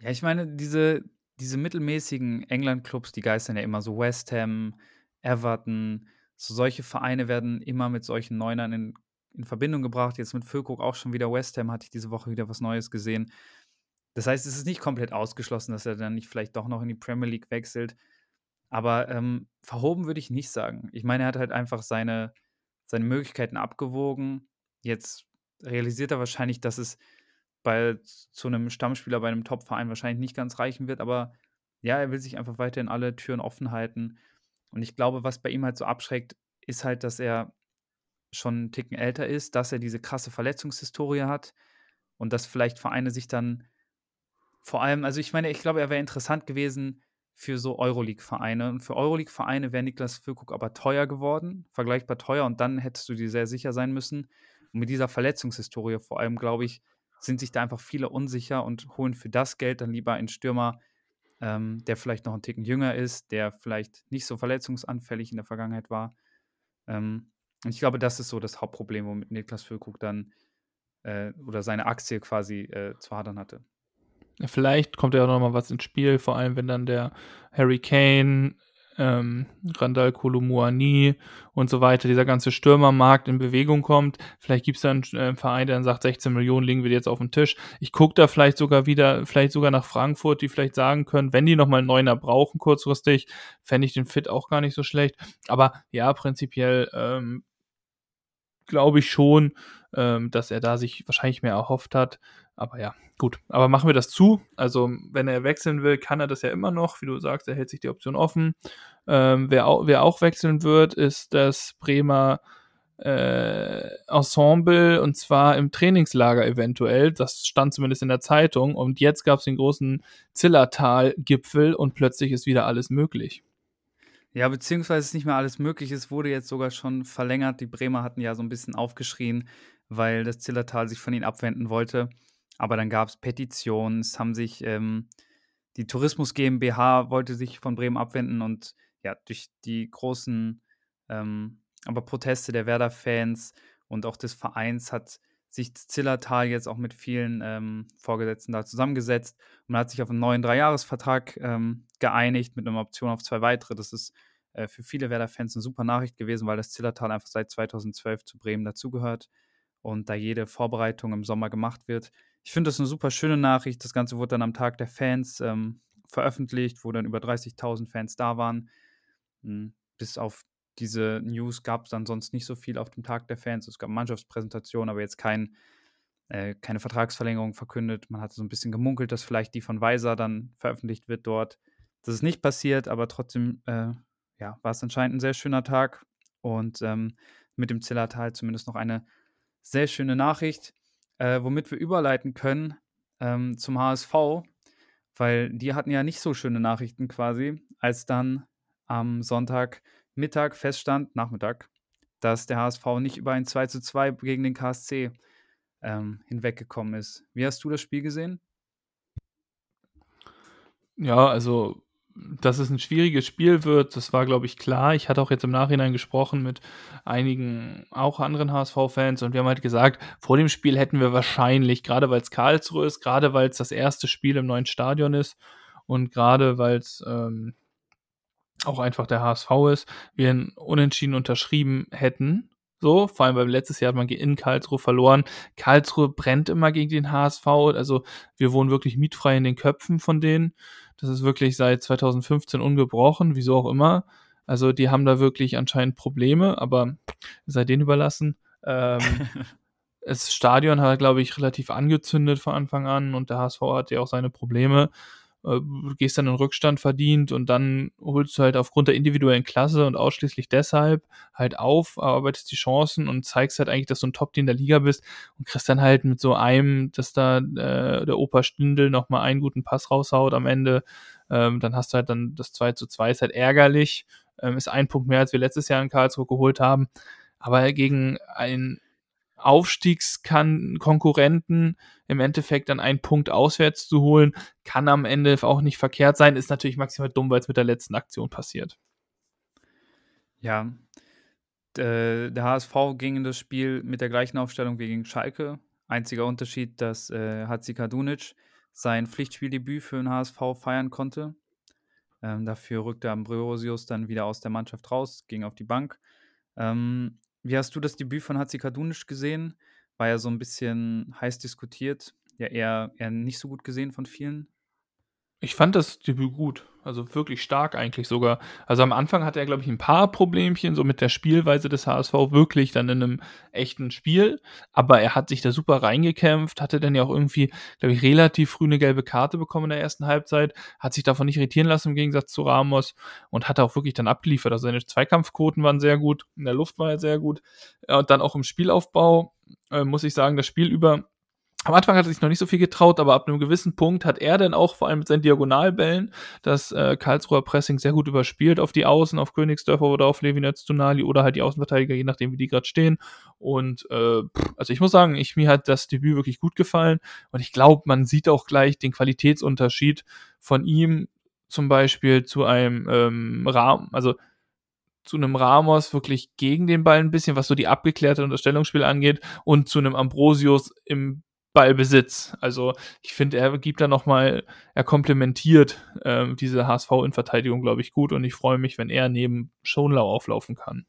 Ja, ich meine, diese, diese mittelmäßigen England-Clubs, die geistern ja immer so West Ham, Everton, so solche Vereine werden immer mit solchen Neunern in, in Verbindung gebracht. Jetzt mit Füllkrug auch schon wieder West Ham, hatte ich diese Woche wieder was Neues gesehen. Das heißt, es ist nicht komplett ausgeschlossen, dass er dann nicht vielleicht doch noch in die Premier League wechselt. Aber ähm, verhoben würde ich nicht sagen. Ich meine, er hat halt einfach seine, seine Möglichkeiten abgewogen. Jetzt realisiert er wahrscheinlich, dass es bei zu einem Stammspieler bei einem Top-Verein wahrscheinlich nicht ganz reichen wird, aber ja, er will sich einfach weiterhin alle Türen offen halten. Und ich glaube, was bei ihm halt so abschreckt, ist halt, dass er schon einen Ticken älter ist, dass er diese krasse Verletzungshistorie hat und dass vielleicht Vereine sich dann vor allem, also ich meine, ich glaube, er wäre interessant gewesen, für so Euroleague-Vereine. Und für Euroleague-Vereine wäre Niklas Füllkrug aber teuer geworden, vergleichbar teuer. Und dann hättest du dir sehr sicher sein müssen. Und mit dieser Verletzungshistorie vor allem, glaube ich, sind sich da einfach viele unsicher und holen für das Geld dann lieber einen Stürmer, ähm, der vielleicht noch einen Ticken jünger ist, der vielleicht nicht so verletzungsanfällig in der Vergangenheit war. Ähm, und ich glaube, das ist so das Hauptproblem, womit Niklas Füllkrug dann äh, oder seine Aktie quasi äh, zu hadern hatte. Vielleicht kommt ja auch noch mal was ins Spiel, vor allem wenn dann der Harry Kane, ähm, Randall Kolumuani und so weiter, dieser ganze Stürmermarkt in Bewegung kommt. Vielleicht gibt es da einen äh, Verein, der dann sagt, 16 Millionen legen wir jetzt auf den Tisch. Ich gucke da vielleicht sogar wieder, vielleicht sogar nach Frankfurt, die vielleicht sagen können, wenn die nochmal einen Neuner brauchen kurzfristig, fände ich den Fit auch gar nicht so schlecht. Aber ja, prinzipiell ähm, glaube ich schon, ähm, dass er da sich wahrscheinlich mehr erhofft hat. Aber ja, gut. Aber machen wir das zu. Also, wenn er wechseln will, kann er das ja immer noch. Wie du sagst, er hält sich die Option offen. Ähm, wer, auch, wer auch wechseln wird, ist das Bremer äh, Ensemble und zwar im Trainingslager eventuell. Das stand zumindest in der Zeitung. Und jetzt gab es den großen Zillertal-Gipfel und plötzlich ist wieder alles möglich. Ja, beziehungsweise ist nicht mehr alles möglich. Es wurde jetzt sogar schon verlängert. Die Bremer hatten ja so ein bisschen aufgeschrien, weil das Zillertal sich von ihnen abwenden wollte. Aber dann gab es Petitionen, es haben sich ähm, die Tourismus GmbH wollte sich von Bremen abwenden und ja, durch die großen ähm, aber Proteste der Werder-Fans und auch des Vereins hat sich Zillertal jetzt auch mit vielen ähm, Vorgesetzten da zusammengesetzt und hat sich auf einen neuen Dreijahresvertrag ähm, geeinigt mit einer Option auf zwei weitere. Das ist äh, für viele Werder-Fans eine super Nachricht gewesen, weil das Zillertal einfach seit 2012 zu Bremen dazugehört und da jede Vorbereitung im Sommer gemacht wird. Ich finde das eine super schöne Nachricht. Das Ganze wurde dann am Tag der Fans ähm, veröffentlicht, wo dann über 30.000 Fans da waren. Hm, bis auf diese News gab es dann sonst nicht so viel auf dem Tag der Fans. Es gab Mannschaftspräsentationen, aber jetzt kein, äh, keine Vertragsverlängerung verkündet. Man hatte so ein bisschen gemunkelt, dass vielleicht die von Weiser dann veröffentlicht wird dort. Das ist nicht passiert, aber trotzdem äh, ja, war es anscheinend ein sehr schöner Tag und ähm, mit dem Zillertal zumindest noch eine sehr schöne Nachricht äh, womit wir überleiten können ähm, zum HSV, weil die hatten ja nicht so schöne Nachrichten quasi, als dann am Sonntagmittag feststand, Nachmittag, dass der HSV nicht über ein 2 zu 2 gegen den KSC ähm, hinweggekommen ist. Wie hast du das Spiel gesehen? Ja, also dass es ein schwieriges Spiel wird, das war, glaube ich, klar. Ich hatte auch jetzt im Nachhinein gesprochen mit einigen auch anderen HSV-Fans und wir haben halt gesagt, vor dem Spiel hätten wir wahrscheinlich, gerade weil es Karlsruhe ist, gerade weil es das erste Spiel im neuen Stadion ist und gerade weil es ähm, auch einfach der HSV ist, wir einen Unentschieden unterschrieben hätten. So, vor allem weil letztes Jahr hat man in Karlsruhe verloren. Karlsruhe brennt immer gegen den HSV, also wir wohnen wirklich mietfrei in den Köpfen von denen. Das ist wirklich seit 2015 ungebrochen, wieso auch immer. Also die haben da wirklich anscheinend Probleme, aber sei denen überlassen. Ähm, das Stadion hat, glaube ich, relativ angezündet von Anfang an und der HSV hat ja auch seine Probleme. Äh, gehst dann in Rückstand verdient und dann holst du halt aufgrund der individuellen Klasse und ausschließlich deshalb halt auf, arbeitest die Chancen und zeigst halt eigentlich, dass du ein Top-Team der Liga bist und kriegst dann halt mit so einem, dass da äh, der Opa Stindel nochmal einen guten Pass raushaut am Ende, ähm, dann hast du halt dann das 2 zu 2 ist halt ärgerlich, ähm, ist ein Punkt mehr, als wir letztes Jahr in Karlsruhe geholt haben, aber gegen ein Aufstiegskonkurrenten im Endeffekt dann einen Punkt auswärts zu holen, kann am Ende auch nicht verkehrt sein. Ist natürlich maximal dumm, weil es mit der letzten Aktion passiert. Ja, der HSV ging in das Spiel mit der gleichen Aufstellung wie gegen Schalke. Einziger Unterschied, dass äh, Kadunic sein Pflichtspieldebüt für den HSV feiern konnte. Ähm, dafür rückte Ambrosius dann wieder aus der Mannschaft raus, ging auf die Bank. Ähm, wie hast du das Debüt von Kadunic gesehen? War ja so ein bisschen heiß diskutiert. Ja, eher, eher nicht so gut gesehen von vielen. Ich fand das Debüt gut. Also wirklich stark eigentlich sogar. Also am Anfang hatte er, glaube ich, ein paar Problemchen, so mit der Spielweise des HSV, wirklich dann in einem echten Spiel. Aber er hat sich da super reingekämpft, hatte dann ja auch irgendwie, glaube ich, relativ früh eine gelbe Karte bekommen in der ersten Halbzeit, hat sich davon nicht irritieren lassen im Gegensatz zu Ramos und hat auch wirklich dann abgeliefert. Also seine Zweikampfquoten waren sehr gut, in der Luft war er sehr gut. Und dann auch im Spielaufbau, äh, muss ich sagen, das Spiel über am Anfang hat er sich noch nicht so viel getraut, aber ab einem gewissen Punkt hat er dann auch vor allem mit seinen Diagonalbällen das äh, Karlsruher Pressing sehr gut überspielt auf die Außen, auf Königsdörfer oder auf Levinetz Tunali oder halt die Außenverteidiger, je nachdem wie die gerade stehen. Und äh, also ich muss sagen, ich, mir hat das Debüt wirklich gut gefallen und ich glaube, man sieht auch gleich den Qualitätsunterschied von ihm zum Beispiel zu einem ähm, Rahmen, also zu einem Ramos wirklich gegen den Ball ein bisschen, was so die abgeklärte Unterstellungsspiel angeht, und zu einem Ambrosius im Ballbesitz. Also ich finde, er gibt da nochmal, er komplementiert ähm, diese HSV in Verteidigung, glaube ich, gut und ich freue mich, wenn er neben Schonlau auflaufen kann.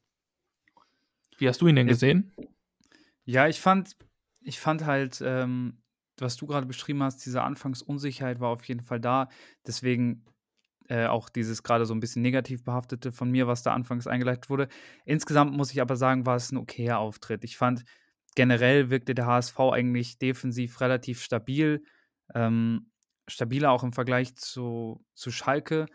Wie hast du ihn denn gesehen? Ja, ich fand, ich fand halt, ähm, was du gerade beschrieben hast, diese Anfangsunsicherheit war auf jeden Fall da. Deswegen äh, auch dieses gerade so ein bisschen negativ behaftete von mir, was da anfangs eingeleitet wurde. Insgesamt muss ich aber sagen, war es ein okayer Auftritt. Ich fand, generell wirkte der HSV eigentlich defensiv relativ stabil. Ähm, stabiler auch im Vergleich zu, zu Schalke.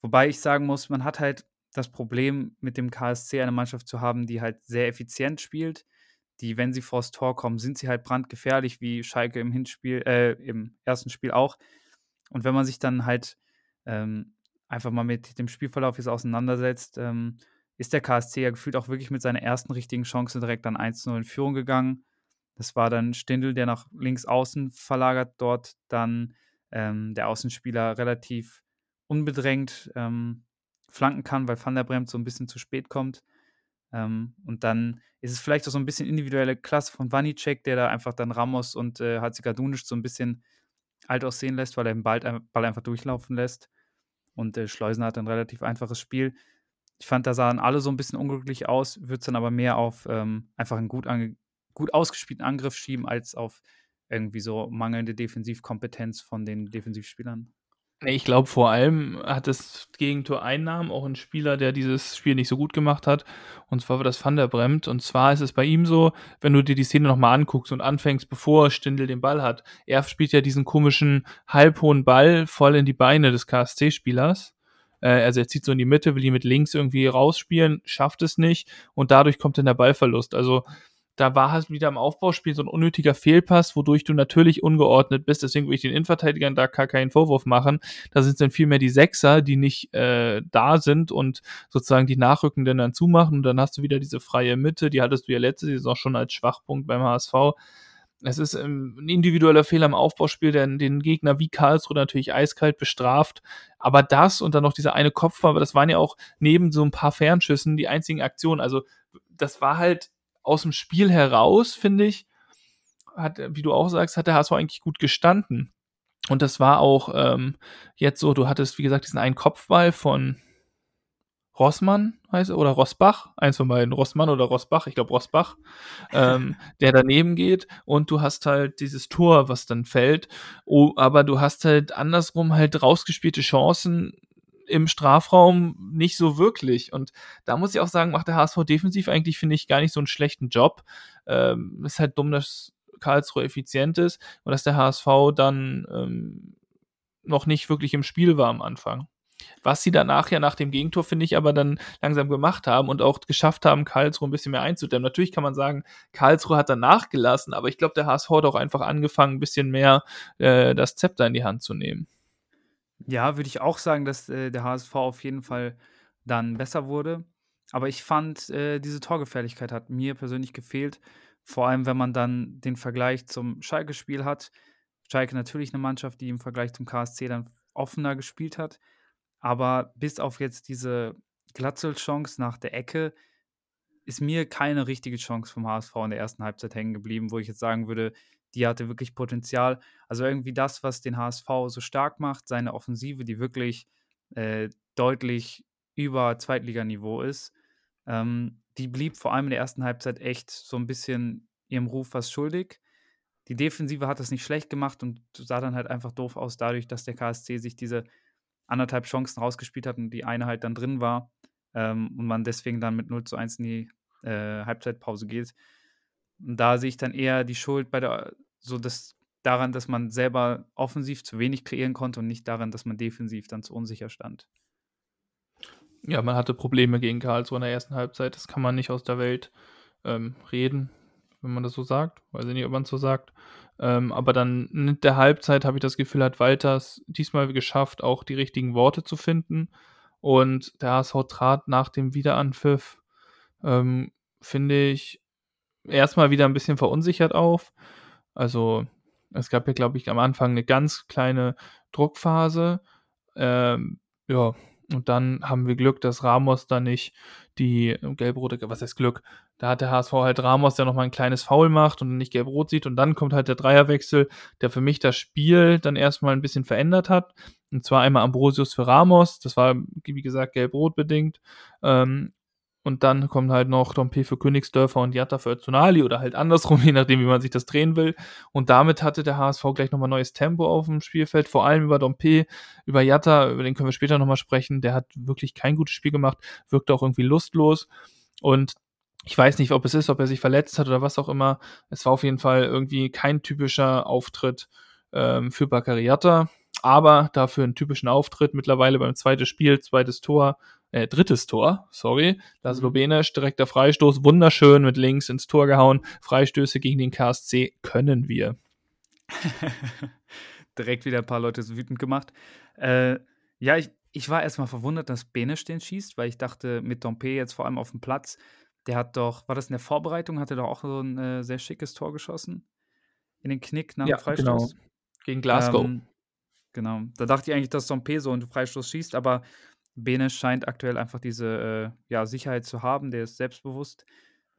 Wobei ich sagen muss, man hat halt das Problem, mit dem KSC eine Mannschaft zu haben, die halt sehr effizient spielt. Die, wenn sie vors Tor kommen, sind sie halt brandgefährlich, wie Schalke im Hinspiel, äh, im ersten Spiel auch. Und wenn man sich dann halt ähm, einfach mal mit dem Spielverlauf jetzt auseinandersetzt, ähm, ist der KSC ja gefühlt auch wirklich mit seiner ersten richtigen Chance direkt an 1-0 in Führung gegangen. Das war dann Stindl, der nach links außen verlagert, dort dann ähm, der Außenspieler relativ unbedrängt ähm, flanken kann, weil Van der Bremt so ein bisschen zu spät kommt. Ähm, und dann ist es vielleicht auch so ein bisschen individuelle Klasse von Vanicek, der da einfach dann Ramos und äh, Hatzikadunic so ein bisschen alt aussehen lässt, weil er den Ball, Ball einfach durchlaufen lässt. Und äh, Schleusen hat ein relativ einfaches Spiel. Ich fand, da sahen alle so ein bisschen unglücklich aus, würde es dann aber mehr auf ähm, einfach einen gut, gut ausgespielten Angriff schieben, als auf irgendwie so mangelnde Defensivkompetenz von den Defensivspielern. Ich glaube, vor allem hat das Gegentor Einnahmen auch ein Spieler, der dieses Spiel nicht so gut gemacht hat. Und zwar war das Van der Bremt. Und zwar ist es bei ihm so, wenn du dir die Szene nochmal anguckst und anfängst, bevor Stindl den Ball hat. Er spielt ja diesen komischen halbhohen Ball voll in die Beine des KSC-Spielers. Äh, also er zieht so in die Mitte, will ihn mit links irgendwie rausspielen, schafft es nicht und dadurch kommt dann der Ballverlust. Also da war halt wieder im Aufbauspiel so ein unnötiger Fehlpass, wodurch du natürlich ungeordnet bist. Deswegen will ich den Innenverteidigern da gar keinen Vorwurf machen. Da sind es dann vielmehr die Sechser, die nicht äh, da sind und sozusagen die Nachrückenden dann zumachen. Und dann hast du wieder diese freie Mitte, die hattest du ja letzte Saison schon als Schwachpunkt beim HSV. Es ist ähm, ein individueller Fehler im Aufbauspiel, der den Gegner wie Karlsruhe natürlich eiskalt bestraft. Aber das und dann noch dieser eine Kopfball, das waren ja auch neben so ein paar Fernschüssen die einzigen Aktionen. Also das war halt aus dem Spiel heraus, finde ich, hat, wie du auch sagst, hat der HSV eigentlich gut gestanden. Und das war auch ähm, jetzt so, du hattest, wie gesagt, diesen einen Kopfball von Rossmann heißt oder Rossbach, eins von beiden, Rossmann oder Rossbach, ich glaube Rossbach, ähm, der daneben geht und du hast halt dieses Tor, was dann fällt, oh, aber du hast halt andersrum halt rausgespielte Chancen, im Strafraum nicht so wirklich. Und da muss ich auch sagen, macht der HSV defensiv eigentlich, finde ich, gar nicht so einen schlechten Job. Ähm, ist halt dumm, dass Karlsruhe effizient ist und dass der HSV dann ähm, noch nicht wirklich im Spiel war am Anfang. Was sie danach ja nach dem Gegentor, finde ich, aber dann langsam gemacht haben und auch geschafft haben, Karlsruhe ein bisschen mehr einzudämmen. Natürlich kann man sagen, Karlsruhe hat dann nachgelassen, aber ich glaube, der HSV hat auch einfach angefangen, ein bisschen mehr äh, das Zepter in die Hand zu nehmen. Ja, würde ich auch sagen, dass äh, der HSV auf jeden Fall dann besser wurde. Aber ich fand, äh, diese Torgefährlichkeit hat mir persönlich gefehlt. Vor allem, wenn man dann den Vergleich zum Schalke-Spiel hat. Schalke natürlich eine Mannschaft, die im Vergleich zum KSC dann offener gespielt hat. Aber bis auf jetzt diese Glatzel-Chance nach der Ecke ist mir keine richtige Chance vom HSV in der ersten Halbzeit hängen geblieben, wo ich jetzt sagen würde, die hatte wirklich Potenzial. Also irgendwie das, was den HSV so stark macht, seine Offensive, die wirklich äh, deutlich über Zweitliganiveau ist, ähm, die blieb vor allem in der ersten Halbzeit echt so ein bisschen ihrem Ruf was schuldig. Die Defensive hat das nicht schlecht gemacht und sah dann halt einfach doof aus, dadurch, dass der KSC sich diese anderthalb Chancen rausgespielt hat und die eine halt dann drin war ähm, und man deswegen dann mit 0 zu 1 in die äh, Halbzeitpause geht. Und da sehe ich dann eher die Schuld bei der, so das, daran, dass man selber offensiv zu wenig kreieren konnte und nicht daran, dass man defensiv dann zu unsicher stand. Ja, man hatte Probleme gegen Karlsruhe in der ersten Halbzeit. Das kann man nicht aus der Welt ähm, reden, wenn man das so sagt. Weiß ich nicht, ob man es so sagt. Ähm, aber dann in der Halbzeit habe ich das Gefühl, hat Walters diesmal geschafft, auch die richtigen Worte zu finden. Und der HSV trat nach dem Wiederanpfiff, ähm, finde ich, erstmal wieder ein bisschen verunsichert auf. Also es gab ja, glaube ich, am Anfang eine ganz kleine Druckphase. Ähm, ja, und dann haben wir Glück, dass Ramos da nicht die gelb-rote, was heißt Glück? Da hat der HSV halt Ramos, der nochmal ein kleines Foul macht und nicht gelb-rot sieht. Und dann kommt halt der Dreierwechsel, der für mich das Spiel dann erstmal ein bisschen verändert hat. Und zwar einmal Ambrosius für Ramos. Das war, wie gesagt, gelb-rot bedingt. Ähm, und dann kommt halt noch Dompe für Königsdörfer und Jatta für Özunali oder halt andersrum, je nachdem, wie man sich das drehen will. Und damit hatte der HSV gleich nochmal neues Tempo auf dem Spielfeld, vor allem über Dompe, über Jatta, über den können wir später nochmal sprechen. Der hat wirklich kein gutes Spiel gemacht, wirkte auch irgendwie lustlos. Und ich weiß nicht, ob es ist, ob er sich verletzt hat oder was auch immer. Es war auf jeden Fall irgendwie kein typischer Auftritt ähm, für Baccariata, aber dafür einen typischen Auftritt mittlerweile beim zweiten Spiel, zweites Tor, äh, drittes Tor, sorry. Laszlo mhm. Benes, direkter Freistoß, wunderschön mit links ins Tor gehauen. Freistöße gegen den KSC können wir. Direkt wieder ein paar Leute wütend gemacht. Äh, ja, ich, ich war erstmal verwundert, dass Benes den schießt, weil ich dachte, mit Dompe jetzt vor allem auf dem Platz, der hat doch, war das in der Vorbereitung, hat er doch auch so ein äh, sehr schickes Tor geschossen? In den Knick nach dem ja, Freistoß. Genau. Gegen Glasgow. Ähm, genau. Da dachte ich eigentlich, dass Dompe so einen Freistoß schießt, aber Benes scheint aktuell einfach diese äh, ja, Sicherheit zu haben, der ist selbstbewusst,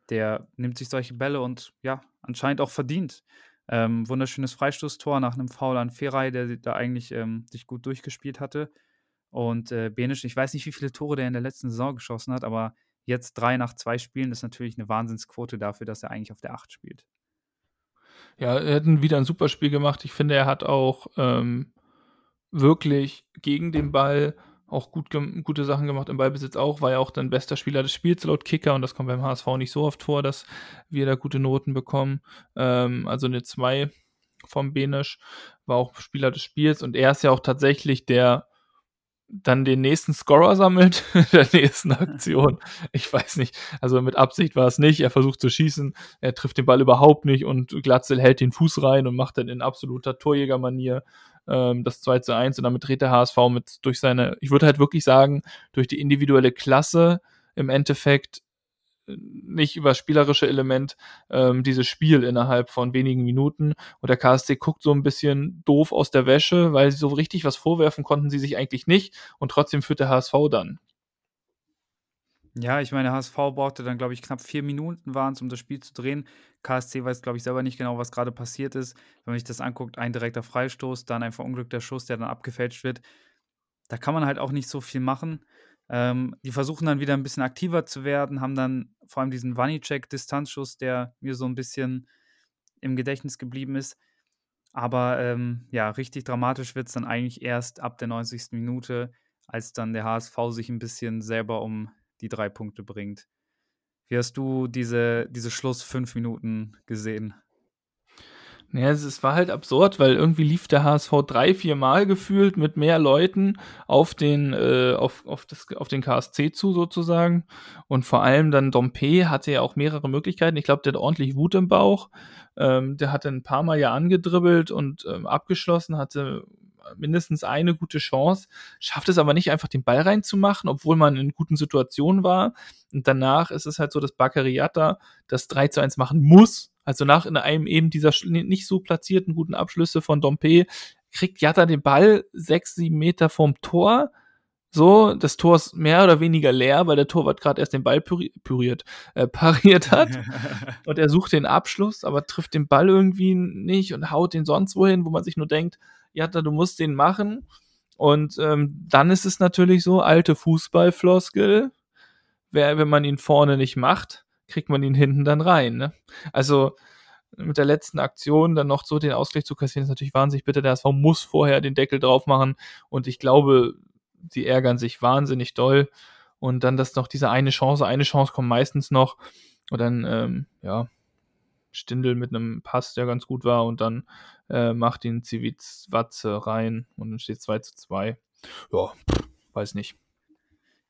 der nimmt sich solche Bälle und ja, anscheinend auch verdient. Ähm, wunderschönes Freistoßtor nach einem Foul an Feray, der da eigentlich ähm, sich gut durchgespielt hatte. Und äh, Benisch, ich weiß nicht, wie viele Tore der in der letzten Saison geschossen hat, aber jetzt drei nach zwei Spielen ist natürlich eine Wahnsinnsquote dafür, dass er eigentlich auf der Acht spielt. Ja, er hat wieder ein super Spiel gemacht. Ich finde, er hat auch ähm, wirklich gegen den Ball auch gut, gute Sachen gemacht im Ballbesitz auch, war ja auch dann bester Spieler des Spiels laut Kicker und das kommt beim HSV nicht so oft vor, dass wir da gute Noten bekommen. Ähm, also eine 2 vom Benisch war auch Spieler des Spiels und er ist ja auch tatsächlich der dann den nächsten Scorer sammelt der nächsten Aktion. Ich weiß nicht, also mit Absicht war es nicht. Er versucht zu schießen, er trifft den Ball überhaupt nicht und Glatzel hält den Fuß rein und macht dann in absoluter Torjägermanier ähm, das 2 zu 1 und damit dreht der HSV mit durch seine, ich würde halt wirklich sagen, durch die individuelle Klasse im Endeffekt nicht über spielerische Element ähm, dieses Spiel innerhalb von wenigen Minuten. Und der KSC guckt so ein bisschen doof aus der Wäsche, weil sie so richtig was vorwerfen konnten sie sich eigentlich nicht. Und trotzdem führt der HSV dann. Ja, ich meine, HSV brauchte dann, glaube ich, knapp vier Minuten waren es, um das Spiel zu drehen. KSC weiß, glaube ich, selber nicht genau, was gerade passiert ist. Wenn man sich das anguckt, ein direkter Freistoß, dann ein verunglückter Schuss, der dann abgefälscht wird. Da kann man halt auch nicht so viel machen. Ähm, die versuchen dann wieder ein bisschen aktiver zu werden, haben dann vor allem diesen Wanni-Check-Distanzschuss, der mir so ein bisschen im Gedächtnis geblieben ist. Aber ähm, ja, richtig dramatisch wird es dann eigentlich erst ab der 90. Minute, als dann der HSV sich ein bisschen selber um die drei Punkte bringt. Wie hast du diese, diese Schluss fünf Minuten gesehen? Ja, es war halt absurd, weil irgendwie lief der HSV drei, vier Mal gefühlt mit mehr Leuten auf den, äh, auf, auf, das, auf den KSC zu sozusagen. Und vor allem dann Dompe hatte ja auch mehrere Möglichkeiten. Ich glaube, der hat ordentlich Wut im Bauch. Ähm, der hatte ein paar Mal ja angedribbelt und ähm, abgeschlossen, hatte mindestens eine gute Chance, schafft es aber nicht einfach den Ball reinzumachen, obwohl man in guten Situationen war. Und danach ist es halt so, dass Bakariata das 3 zu 1 machen muss. Also nach in einem eben dieser nicht so platzierten guten Abschlüsse von Dompe kriegt Jatta den Ball sechs, sieben Meter vom Tor. So, das Tor ist mehr oder weniger leer, weil der Torwart gerade erst den Ball püriert, äh, pariert hat. und er sucht den Abschluss, aber trifft den Ball irgendwie nicht und haut den sonst wohin, wo man sich nur denkt, Jatta, du musst den machen. Und ähm, dann ist es natürlich so, alte Fußballfloskel, wer, wenn man ihn vorne nicht macht, kriegt man ihn hinten dann rein. Ne? Also mit der letzten Aktion dann noch so den Ausgleich zu kassieren, ist natürlich wahnsinnig bitter. Der SV muss vorher den Deckel drauf machen und ich glaube, sie ärgern sich wahnsinnig doll. Und dann, dass noch diese eine Chance, eine Chance kommt meistens noch. Und dann, ähm, ja, Stindel mit einem Pass, der ganz gut war, und dann äh, macht ihn Zivitz Watze rein und dann steht 2 zu 2. Ja, weiß nicht.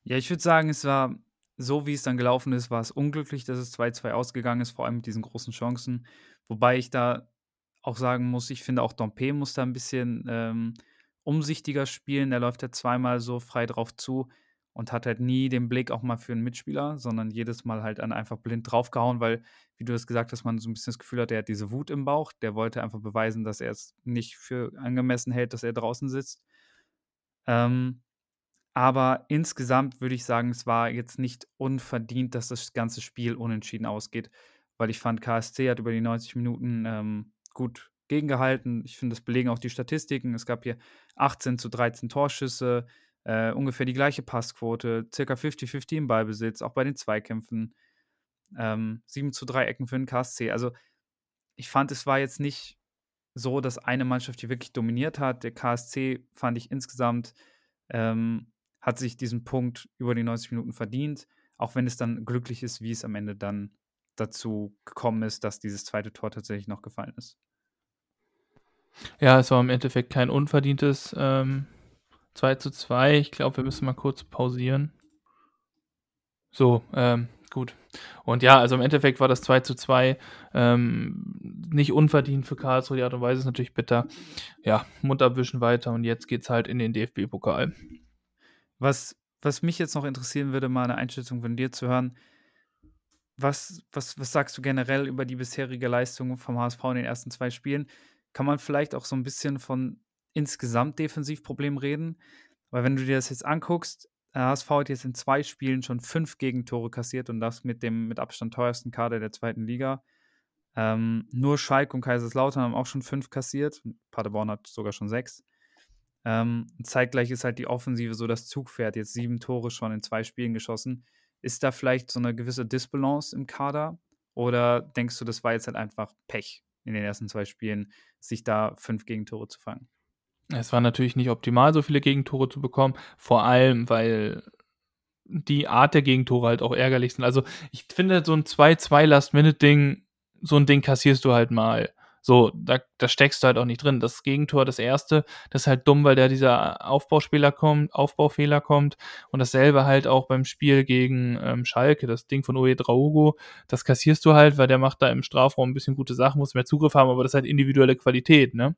Ja, ich würde sagen, es war so, wie es dann gelaufen ist, war es unglücklich, dass es 2-2 ausgegangen ist, vor allem mit diesen großen Chancen. Wobei ich da auch sagen muss, ich finde auch Dompe muss da ein bisschen ähm, umsichtiger spielen. Er läuft ja zweimal so frei drauf zu und hat halt nie den Blick auch mal für einen Mitspieler, sondern jedes Mal halt dann einfach blind draufgehauen, weil, wie du das gesagt hast, man so ein bisschen das Gefühl hat, er hat diese Wut im Bauch. Der wollte einfach beweisen, dass er es nicht für angemessen hält, dass er draußen sitzt. Ähm, aber insgesamt würde ich sagen, es war jetzt nicht unverdient, dass das ganze Spiel unentschieden ausgeht, weil ich fand, KSC hat über die 90 Minuten ähm, gut gegengehalten. Ich finde, das belegen auch die Statistiken. Es gab hier 18 zu 13 Torschüsse, äh, ungefähr die gleiche Passquote, circa 50-50 im Ballbesitz, auch bei den Zweikämpfen. Ähm, 7 zu 3 Ecken für den KSC. Also ich fand, es war jetzt nicht so, dass eine Mannschaft hier wirklich dominiert hat. Der KSC fand ich insgesamt ähm, hat sich diesen Punkt über die 90 Minuten verdient, auch wenn es dann glücklich ist, wie es am Ende dann dazu gekommen ist, dass dieses zweite Tor tatsächlich noch gefallen ist. Ja, es war im Endeffekt kein unverdientes ähm, 2 zu 2. Ich glaube, wir müssen mal kurz pausieren. So, ähm, gut. Und ja, also im Endeffekt war das 2 zu 2 ähm, nicht unverdient für Karlsruhe. Die Art und Weise ist natürlich bitter. Ja, Mund abwischen weiter und jetzt geht es halt in den DFB-Pokal. Was, was mich jetzt noch interessieren würde, mal eine Einschätzung von dir zu hören. Was, was, was sagst du generell über die bisherige Leistung vom HSV in den ersten zwei Spielen? Kann man vielleicht auch so ein bisschen von insgesamt Defensivproblemen reden? Weil wenn du dir das jetzt anguckst, HSV hat jetzt in zwei Spielen schon fünf Gegentore kassiert und das mit dem mit Abstand teuersten Kader der zweiten Liga. Ähm, nur Schalke und Kaiserslautern haben auch schon fünf kassiert. Paderborn hat sogar schon sechs. Ähm, zeitgleich ist halt die Offensive so das Zugpferd. Jetzt sieben Tore schon in zwei Spielen geschossen. Ist da vielleicht so eine gewisse Disbalance im Kader? Oder denkst du, das war jetzt halt einfach Pech in den ersten zwei Spielen, sich da fünf Gegentore zu fangen? Es war natürlich nicht optimal, so viele Gegentore zu bekommen. Vor allem, weil die Art der Gegentore halt auch ärgerlich sind. Also ich finde, so ein 2-2 Last-Minute-Ding, so ein Ding kassierst du halt mal. So, da, da steckst du halt auch nicht drin. Das Gegentor, das erste, das ist halt dumm, weil da dieser Aufbauspieler kommt, Aufbaufehler kommt. Und dasselbe halt auch beim Spiel gegen ähm, Schalke, das Ding von Oe Draugo, das kassierst du halt, weil der macht da im Strafraum ein bisschen gute Sachen, muss mehr Zugriff haben, aber das ist halt individuelle Qualität, ne?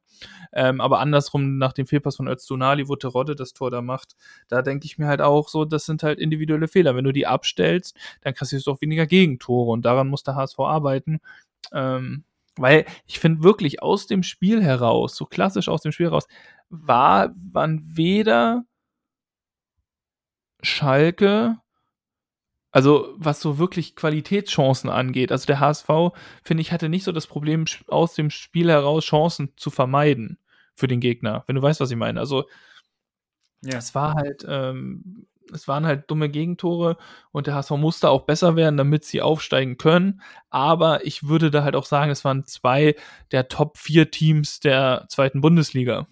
Ähm, aber andersrum, nach dem Fehlpass von Öztunali, wo Terodde das Tor da macht, da denke ich mir halt auch so, das sind halt individuelle Fehler. Wenn du die abstellst, dann kassierst du auch weniger Gegentore und daran muss der HSV arbeiten. Ähm, weil ich finde wirklich aus dem Spiel heraus, so klassisch aus dem Spiel heraus, war, waren weder Schalke, also was so wirklich Qualitätschancen angeht. Also der HSV, finde ich, hatte nicht so das Problem, aus dem Spiel heraus Chancen zu vermeiden für den Gegner, wenn du weißt, was ich meine. Also ja. es war halt ähm, es waren halt dumme Gegentore und der HSV musste auch besser werden, damit sie aufsteigen können. Aber ich würde da halt auch sagen, es waren zwei der Top 4 Teams der zweiten Bundesliga.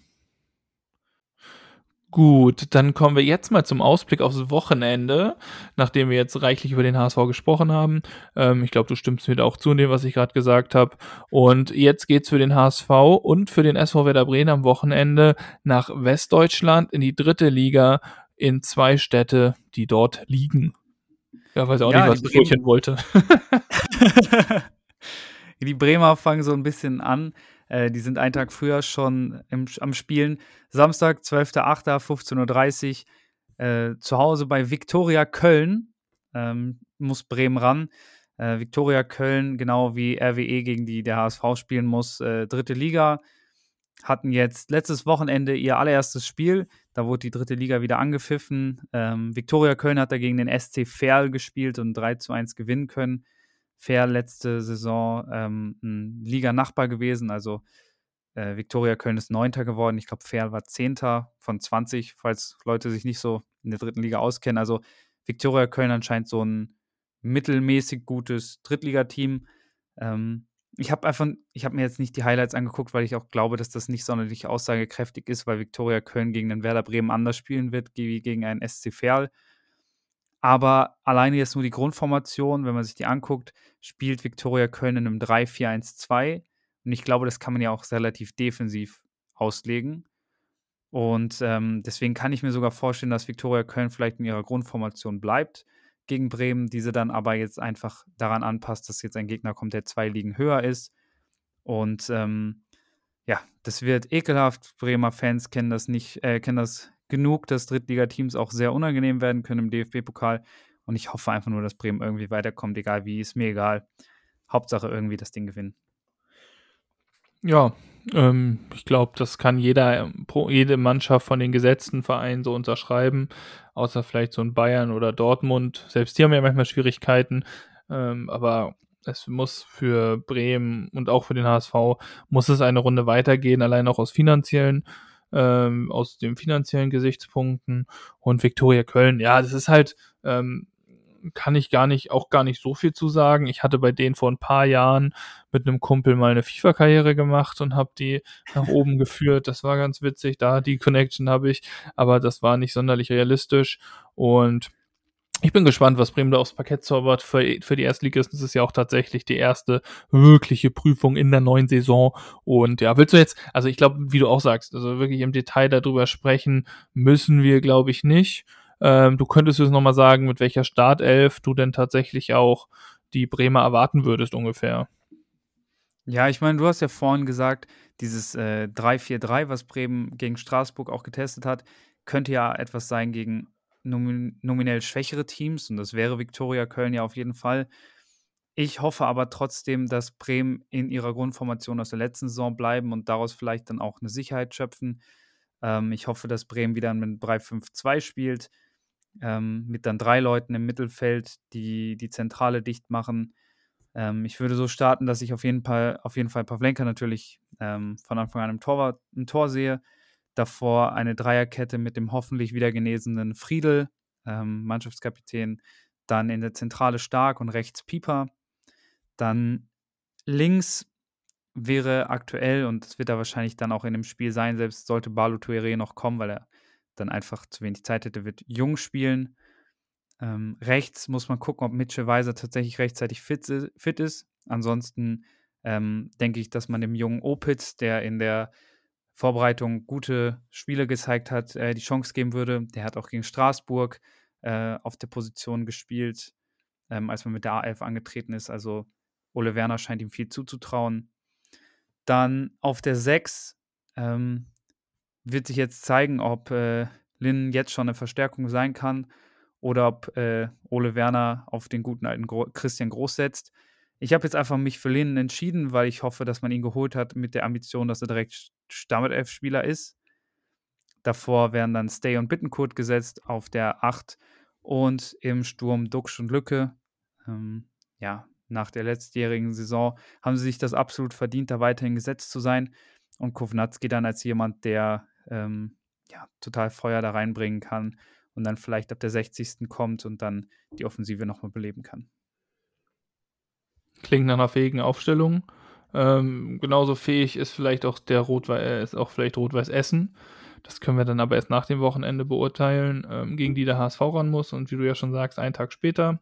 Gut, dann kommen wir jetzt mal zum Ausblick aufs Wochenende, nachdem wir jetzt reichlich über den HSV gesprochen haben. Ähm, ich glaube, du stimmst mir da auch zu in dem, was ich gerade gesagt habe. Und jetzt geht's für den HSV und für den SV Werder Bremen am Wochenende nach Westdeutschland in die dritte Liga in zwei Städte, die dort liegen. Ja, weiß auch ja, nicht, was ich wollte. die Bremer fangen so ein bisschen an. Äh, die sind einen Tag früher schon im, am Spielen. Samstag, 12.08., 15.30 Uhr, äh, zu Hause bei Viktoria Köln. Ähm, muss Bremen ran. Äh, Viktoria Köln, genau wie RWE gegen die der HSV spielen muss, äh, dritte Liga. Hatten jetzt letztes Wochenende ihr allererstes Spiel. Da wurde die dritte Liga wieder angepfiffen. Ähm, Viktoria Köln hat dagegen den SC Verl gespielt und 3 zu 1 gewinnen können. Fair letzte Saison ähm, ein Liga-Nachbar gewesen. Also äh, Viktoria Köln ist Neunter geworden. Ich glaube, Fair war Zehnter von 20, falls Leute sich nicht so in der dritten Liga auskennen. Also Viktoria Köln anscheinend so ein mittelmäßig gutes Drittligateam. Ähm, ich habe einfach, ich habe mir jetzt nicht die Highlights angeguckt, weil ich auch glaube, dass das nicht sonderlich aussagekräftig ist, weil Viktoria Köln gegen den Werder Bremen anders spielen wird, wie gegen einen SC Verl. Aber alleine jetzt nur die Grundformation, wenn man sich die anguckt, spielt Viktoria Köln in einem 3-4-1-2. Und ich glaube, das kann man ja auch relativ defensiv auslegen. Und ähm, deswegen kann ich mir sogar vorstellen, dass Viktoria Köln vielleicht in ihrer Grundformation bleibt gegen Bremen, diese dann aber jetzt einfach daran anpasst, dass jetzt ein Gegner kommt, der zwei Ligen höher ist. Und ähm, ja, das wird ekelhaft. Bremer Fans kennen das nicht, äh, kennen das genug, dass Drittligateams auch sehr unangenehm werden können im DFB-Pokal. Und ich hoffe einfach nur, dass Bremen irgendwie weiterkommt, egal wie, ist mir egal. Hauptsache irgendwie das Ding gewinnen. Ja, ähm, ich glaube, das kann jeder, jede Mannschaft von den gesetzten Vereinen so unterschreiben, außer vielleicht so ein Bayern oder Dortmund. Selbst die haben ja manchmal Schwierigkeiten, ähm, aber es muss für Bremen und auch für den HSV muss es eine Runde weitergehen, allein auch aus finanziellen ähm, aus den finanziellen Gesichtspunkten. Und Viktoria Köln, ja, das ist halt, ähm, kann ich gar nicht, auch gar nicht so viel zu sagen. Ich hatte bei denen vor ein paar Jahren mit einem Kumpel mal eine FIFA-Karriere gemacht und habe die nach oben geführt. Das war ganz witzig. Da die Connection habe ich, aber das war nicht sonderlich realistisch. Und ich bin gespannt, was Bremen da aufs Parkett zaubert. Für, für die Erstligisten ist es ja auch tatsächlich die erste wirkliche Prüfung in der neuen Saison. Und ja, willst du jetzt, also ich glaube, wie du auch sagst, also wirklich im Detail darüber sprechen müssen wir, glaube ich, nicht. Ähm, du könntest jetzt nochmal sagen, mit welcher Startelf du denn tatsächlich auch die Bremer erwarten würdest ungefähr. Ja, ich meine, du hast ja vorhin gesagt, dieses äh, 3-4-3, was Bremen gegen Straßburg auch getestet hat, könnte ja etwas sein gegen nominell schwächere Teams und das wäre Viktoria Köln ja auf jeden Fall. Ich hoffe aber trotzdem, dass Bremen in ihrer Grundformation aus der letzten Saison bleiben und daraus vielleicht dann auch eine Sicherheit schöpfen. Ähm, ich hoffe, dass Bremen wieder mit 3-5-2 spielt, ähm, mit dann drei Leuten im Mittelfeld, die die Zentrale dicht machen. Ähm, ich würde so starten, dass ich auf jeden Fall, auf jeden Fall Pavlenka natürlich ähm, von Anfang an im Tor, im Tor sehe Davor eine Dreierkette mit dem hoffentlich wieder genesenen Friedel, ähm, Mannschaftskapitän. Dann in der Zentrale Stark und rechts Pieper. Dann links wäre aktuell, und das wird er wahrscheinlich dann auch in dem Spiel sein, selbst sollte Balu Tuere noch kommen, weil er dann einfach zu wenig Zeit hätte, wird Jung spielen. Ähm, rechts muss man gucken, ob Mitchell Weiser tatsächlich rechtzeitig fit, fit ist. Ansonsten ähm, denke ich, dass man dem jungen Opitz, der in der Vorbereitung gute Spiele gezeigt hat, äh, die Chance geben würde. Der hat auch gegen Straßburg äh, auf der Position gespielt, ähm, als man mit der A11 angetreten ist. Also Ole Werner scheint ihm viel zuzutrauen. Dann auf der 6 ähm, wird sich jetzt zeigen, ob äh, Lin jetzt schon eine Verstärkung sein kann oder ob äh, Ole Werner auf den guten alten Gro Christian Groß setzt. Ich habe jetzt einfach mich für Lehnen entschieden, weil ich hoffe, dass man ihn geholt hat mit der Ambition, dass er direkt Stammelf-Spieler ist. Davor werden dann Stay und Bittenkurt gesetzt auf der 8 und im Sturm Duxch und Lücke. Ähm, ja, nach der letztjährigen Saison haben sie sich das absolut verdient, da weiterhin gesetzt zu sein. Und Kovnatski dann als jemand, der ähm, ja, total Feuer da reinbringen kann und dann vielleicht ab der 60. kommt und dann die Offensive nochmal beleben kann. Klingt nach einer fähigen Aufstellung. Ähm, genauso fähig ist vielleicht auch der Rot äh, ist auch vielleicht Rot-Weiß Essen. Das können wir dann aber erst nach dem Wochenende beurteilen, ähm, gegen die der HSV ran muss. Und wie du ja schon sagst, einen Tag später.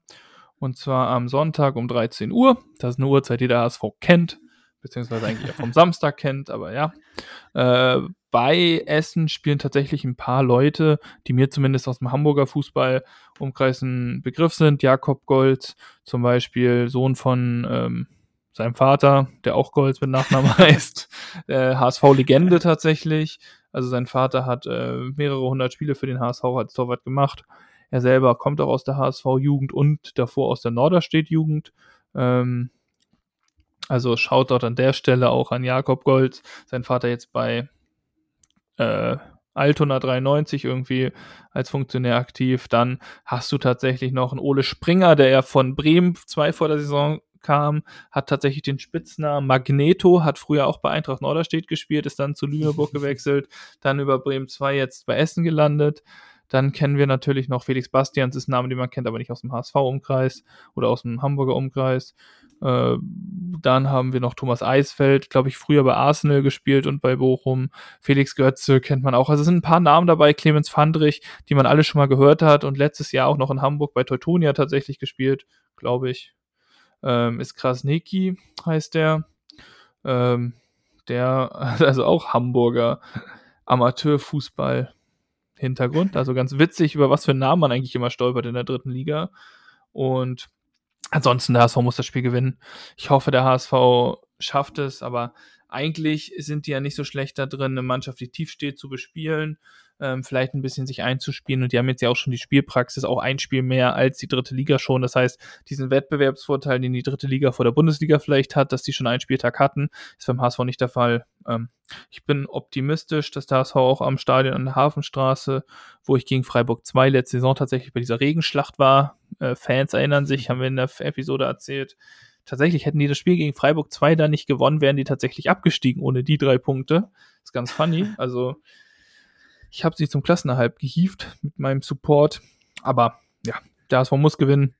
Und zwar am Sonntag um 13 Uhr. Das ist eine Uhrzeit, die der HSV kennt beziehungsweise eigentlich auch vom Samstag kennt, aber ja. Äh, bei Essen spielen tatsächlich ein paar Leute, die mir zumindest aus dem Hamburger Fußballumkreis ein Begriff sind. Jakob Golz, zum Beispiel Sohn von ähm, seinem Vater, der auch Golz mit Nachnamen heißt. Äh, HSV-Legende tatsächlich. Also sein Vater hat äh, mehrere hundert Spiele für den HSV als Torwart gemacht. Er selber kommt auch aus der HSV-Jugend und davor aus der Norderstedt-Jugend. Ähm, also schaut dort an der Stelle auch an Jakob Gold, sein Vater jetzt bei äh, Altona 93 irgendwie als Funktionär aktiv. Dann hast du tatsächlich noch einen Ole Springer, der ja von Bremen zwei vor der Saison kam, hat tatsächlich den Spitznamen Magneto, hat früher auch bei Eintracht Norderstedt gespielt, ist dann zu Lüneburg gewechselt, dann über Bremen 2 jetzt bei Essen gelandet. Dann kennen wir natürlich noch Felix Bastians, ist ein Name, den man kennt, aber nicht aus dem HSV-Umkreis oder aus dem Hamburger Umkreis. Äh, dann haben wir noch Thomas Eisfeld, glaube ich, früher bei Arsenal gespielt und bei Bochum. Felix Götze kennt man auch. Also es sind ein paar Namen dabei, Clemens Fandrich, die man alle schon mal gehört hat und letztes Jahr auch noch in Hamburg bei Teutonia tatsächlich gespielt, glaube ich. Ähm, ist Krasniki, heißt der. Ähm, der, also auch Hamburger Amateurfußball Hintergrund. Also ganz witzig, über was für einen Namen man eigentlich immer stolpert in der dritten Liga. Und ansonsten, der HSV muss das Spiel gewinnen. Ich hoffe, der HSV schafft es, aber eigentlich sind die ja nicht so schlecht da drin, eine Mannschaft, die tief steht, zu bespielen ähm, vielleicht ein bisschen sich einzuspielen. Und die haben jetzt ja auch schon die Spielpraxis, auch ein Spiel mehr als die dritte Liga schon. Das heißt, diesen Wettbewerbsvorteil, den die dritte Liga vor der Bundesliga vielleicht hat, dass die schon einen Spieltag hatten, ist beim HSV nicht der Fall. Ähm, ich bin optimistisch, dass der HSV auch am Stadion an der Hafenstraße, wo ich gegen Freiburg 2 letzte Saison tatsächlich bei dieser Regenschlacht war, äh, Fans erinnern sich, haben wir in der Episode erzählt, tatsächlich hätten die das Spiel gegen Freiburg 2 da nicht gewonnen, wären die tatsächlich abgestiegen ohne die drei Punkte. ist ganz funny. Also ich habe sie zum Klassenerhalt gehievt mit meinem Support. Aber ja, der HSV muss gewinnen.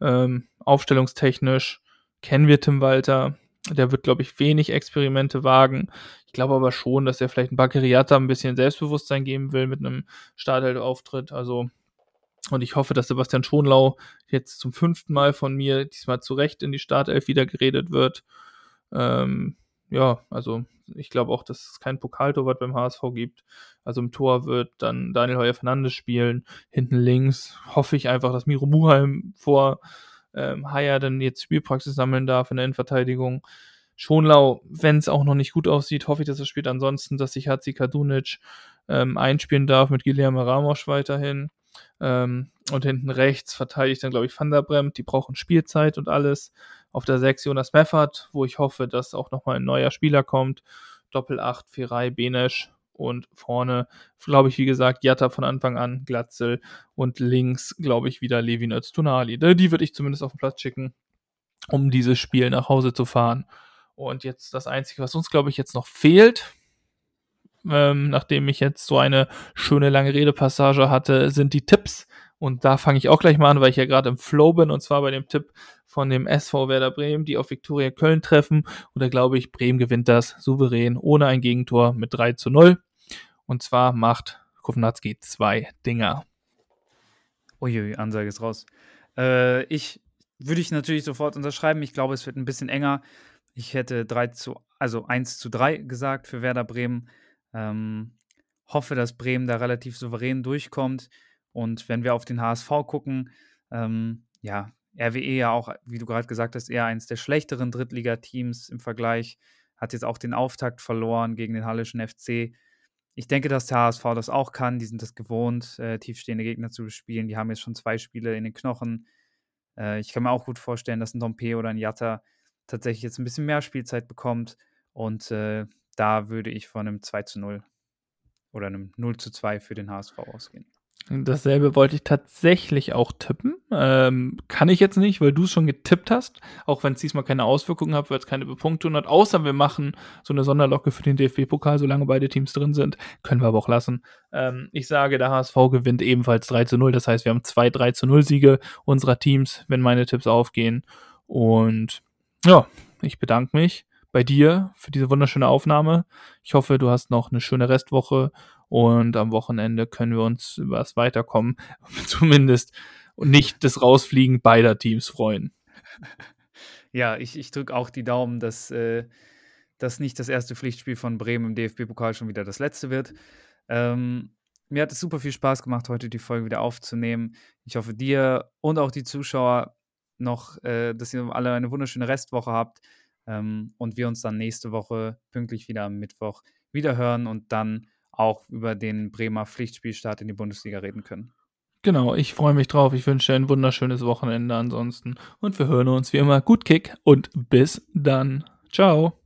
Ähm, aufstellungstechnisch kennen wir Tim Walter. Der wird, glaube ich, wenig Experimente wagen. Ich glaube aber schon, dass er vielleicht ein Bakeriata ein bisschen Selbstbewusstsein geben will mit einem Startelf-Auftritt. Also, und ich hoffe, dass Sebastian Schonlau jetzt zum fünften Mal von mir diesmal zurecht in die Startelf wieder geredet wird. Ähm, ja, also ich glaube auch, dass es kein Pokaltorwart beim HSV gibt. Also im Tor wird dann Daniel Heuer Fernandes spielen. Hinten links hoffe ich einfach, dass Miro Muheim vor ähm, Haya dann jetzt Spielpraxis sammeln darf in der Innenverteidigung. Schonlau, wenn es auch noch nicht gut aussieht, hoffe ich, dass er spielt. Ansonsten, dass sich Hatzi Kadunic ähm, einspielen darf mit Guillermo Ramos weiterhin. Ähm, und hinten rechts verteidigt dann, glaube ich, Van der Bremt. Die brauchen Spielzeit und alles. Auf der 6 Jonas Meffert, wo ich hoffe, dass auch nochmal ein neuer Spieler kommt. Doppel 8, Firai, Benesch und vorne, glaube ich, wie gesagt, Jatta von Anfang an, Glatzel und links, glaube ich, wieder Levin Öztunali. Die würde ich zumindest auf den Platz schicken, um dieses Spiel nach Hause zu fahren. Und jetzt das Einzige, was uns, glaube ich, jetzt noch fehlt, ähm, nachdem ich jetzt so eine schöne lange Redepassage hatte, sind die Tipps. Und da fange ich auch gleich mal an, weil ich ja gerade im Flow bin und zwar bei dem Tipp von dem SV Werder Bremen, die auf Viktoria Köln treffen. Und da glaube ich, Bremen gewinnt das souverän ohne ein Gegentor mit 3 zu 0. Und zwar macht Kovnatski zwei Dinger. Uiui, Ansage ist raus. Äh, ich würde ich natürlich sofort unterschreiben. Ich glaube, es wird ein bisschen enger. Ich hätte 3 zu, also 1 zu 3 gesagt für Werder Bremen. Ähm, hoffe, dass Bremen da relativ souverän durchkommt. Und wenn wir auf den HSV gucken, ähm, ja, RWE ja auch, wie du gerade gesagt hast, eher eines der schlechteren Drittligateams im Vergleich, hat jetzt auch den Auftakt verloren gegen den Hallischen FC. Ich denke, dass der HSV das auch kann. Die sind das gewohnt, äh, tiefstehende Gegner zu bespielen. Die haben jetzt schon zwei Spiele in den Knochen. Äh, ich kann mir auch gut vorstellen, dass ein Dompe oder ein Jatta tatsächlich jetzt ein bisschen mehr Spielzeit bekommt. Und äh, da würde ich von einem 2 zu 0 oder einem 0 zu 2 für den HSV ausgehen. Dasselbe wollte ich tatsächlich auch tippen. Ähm, kann ich jetzt nicht, weil du es schon getippt hast, auch wenn es diesmal keine Auswirkungen hat, weil es keine Bepunktung hat. Außer wir machen so eine Sonderlocke für den DFB-Pokal, solange beide Teams drin sind. Können wir aber auch lassen. Ähm, ich sage, der HSV gewinnt ebenfalls 3 zu 0. Das heißt, wir haben zwei 3 zu 0 Siege unserer Teams, wenn meine Tipps aufgehen. Und ja, ich bedanke mich bei dir für diese wunderschöne Aufnahme. Ich hoffe, du hast noch eine schöne Restwoche Und am Wochenende können wir uns über das Weiterkommen, zumindest nicht das Rausfliegen beider Teams freuen. Ja, ich, ich drücke auch die Daumen, dass äh, das nicht das erste Pflichtspiel von Bremen im DFB-Pokal schon wieder das letzte wird. Ähm, mir hat es super viel Spaß gemacht, heute die Folge wieder aufzunehmen. Ich hoffe, dir und auch die Zuschauer noch, äh, dass ihr alle eine wunderschöne Restwoche habt ähm, und wir uns dann nächste Woche pünktlich wieder am Mittwoch wieder hören und dann auch über den Bremer Pflichtspielstart in die Bundesliga reden können. Genau, ich freue mich drauf. Ich wünsche ein wunderschönes Wochenende ansonsten und wir hören uns wie immer. Gut Kick und bis dann. Ciao.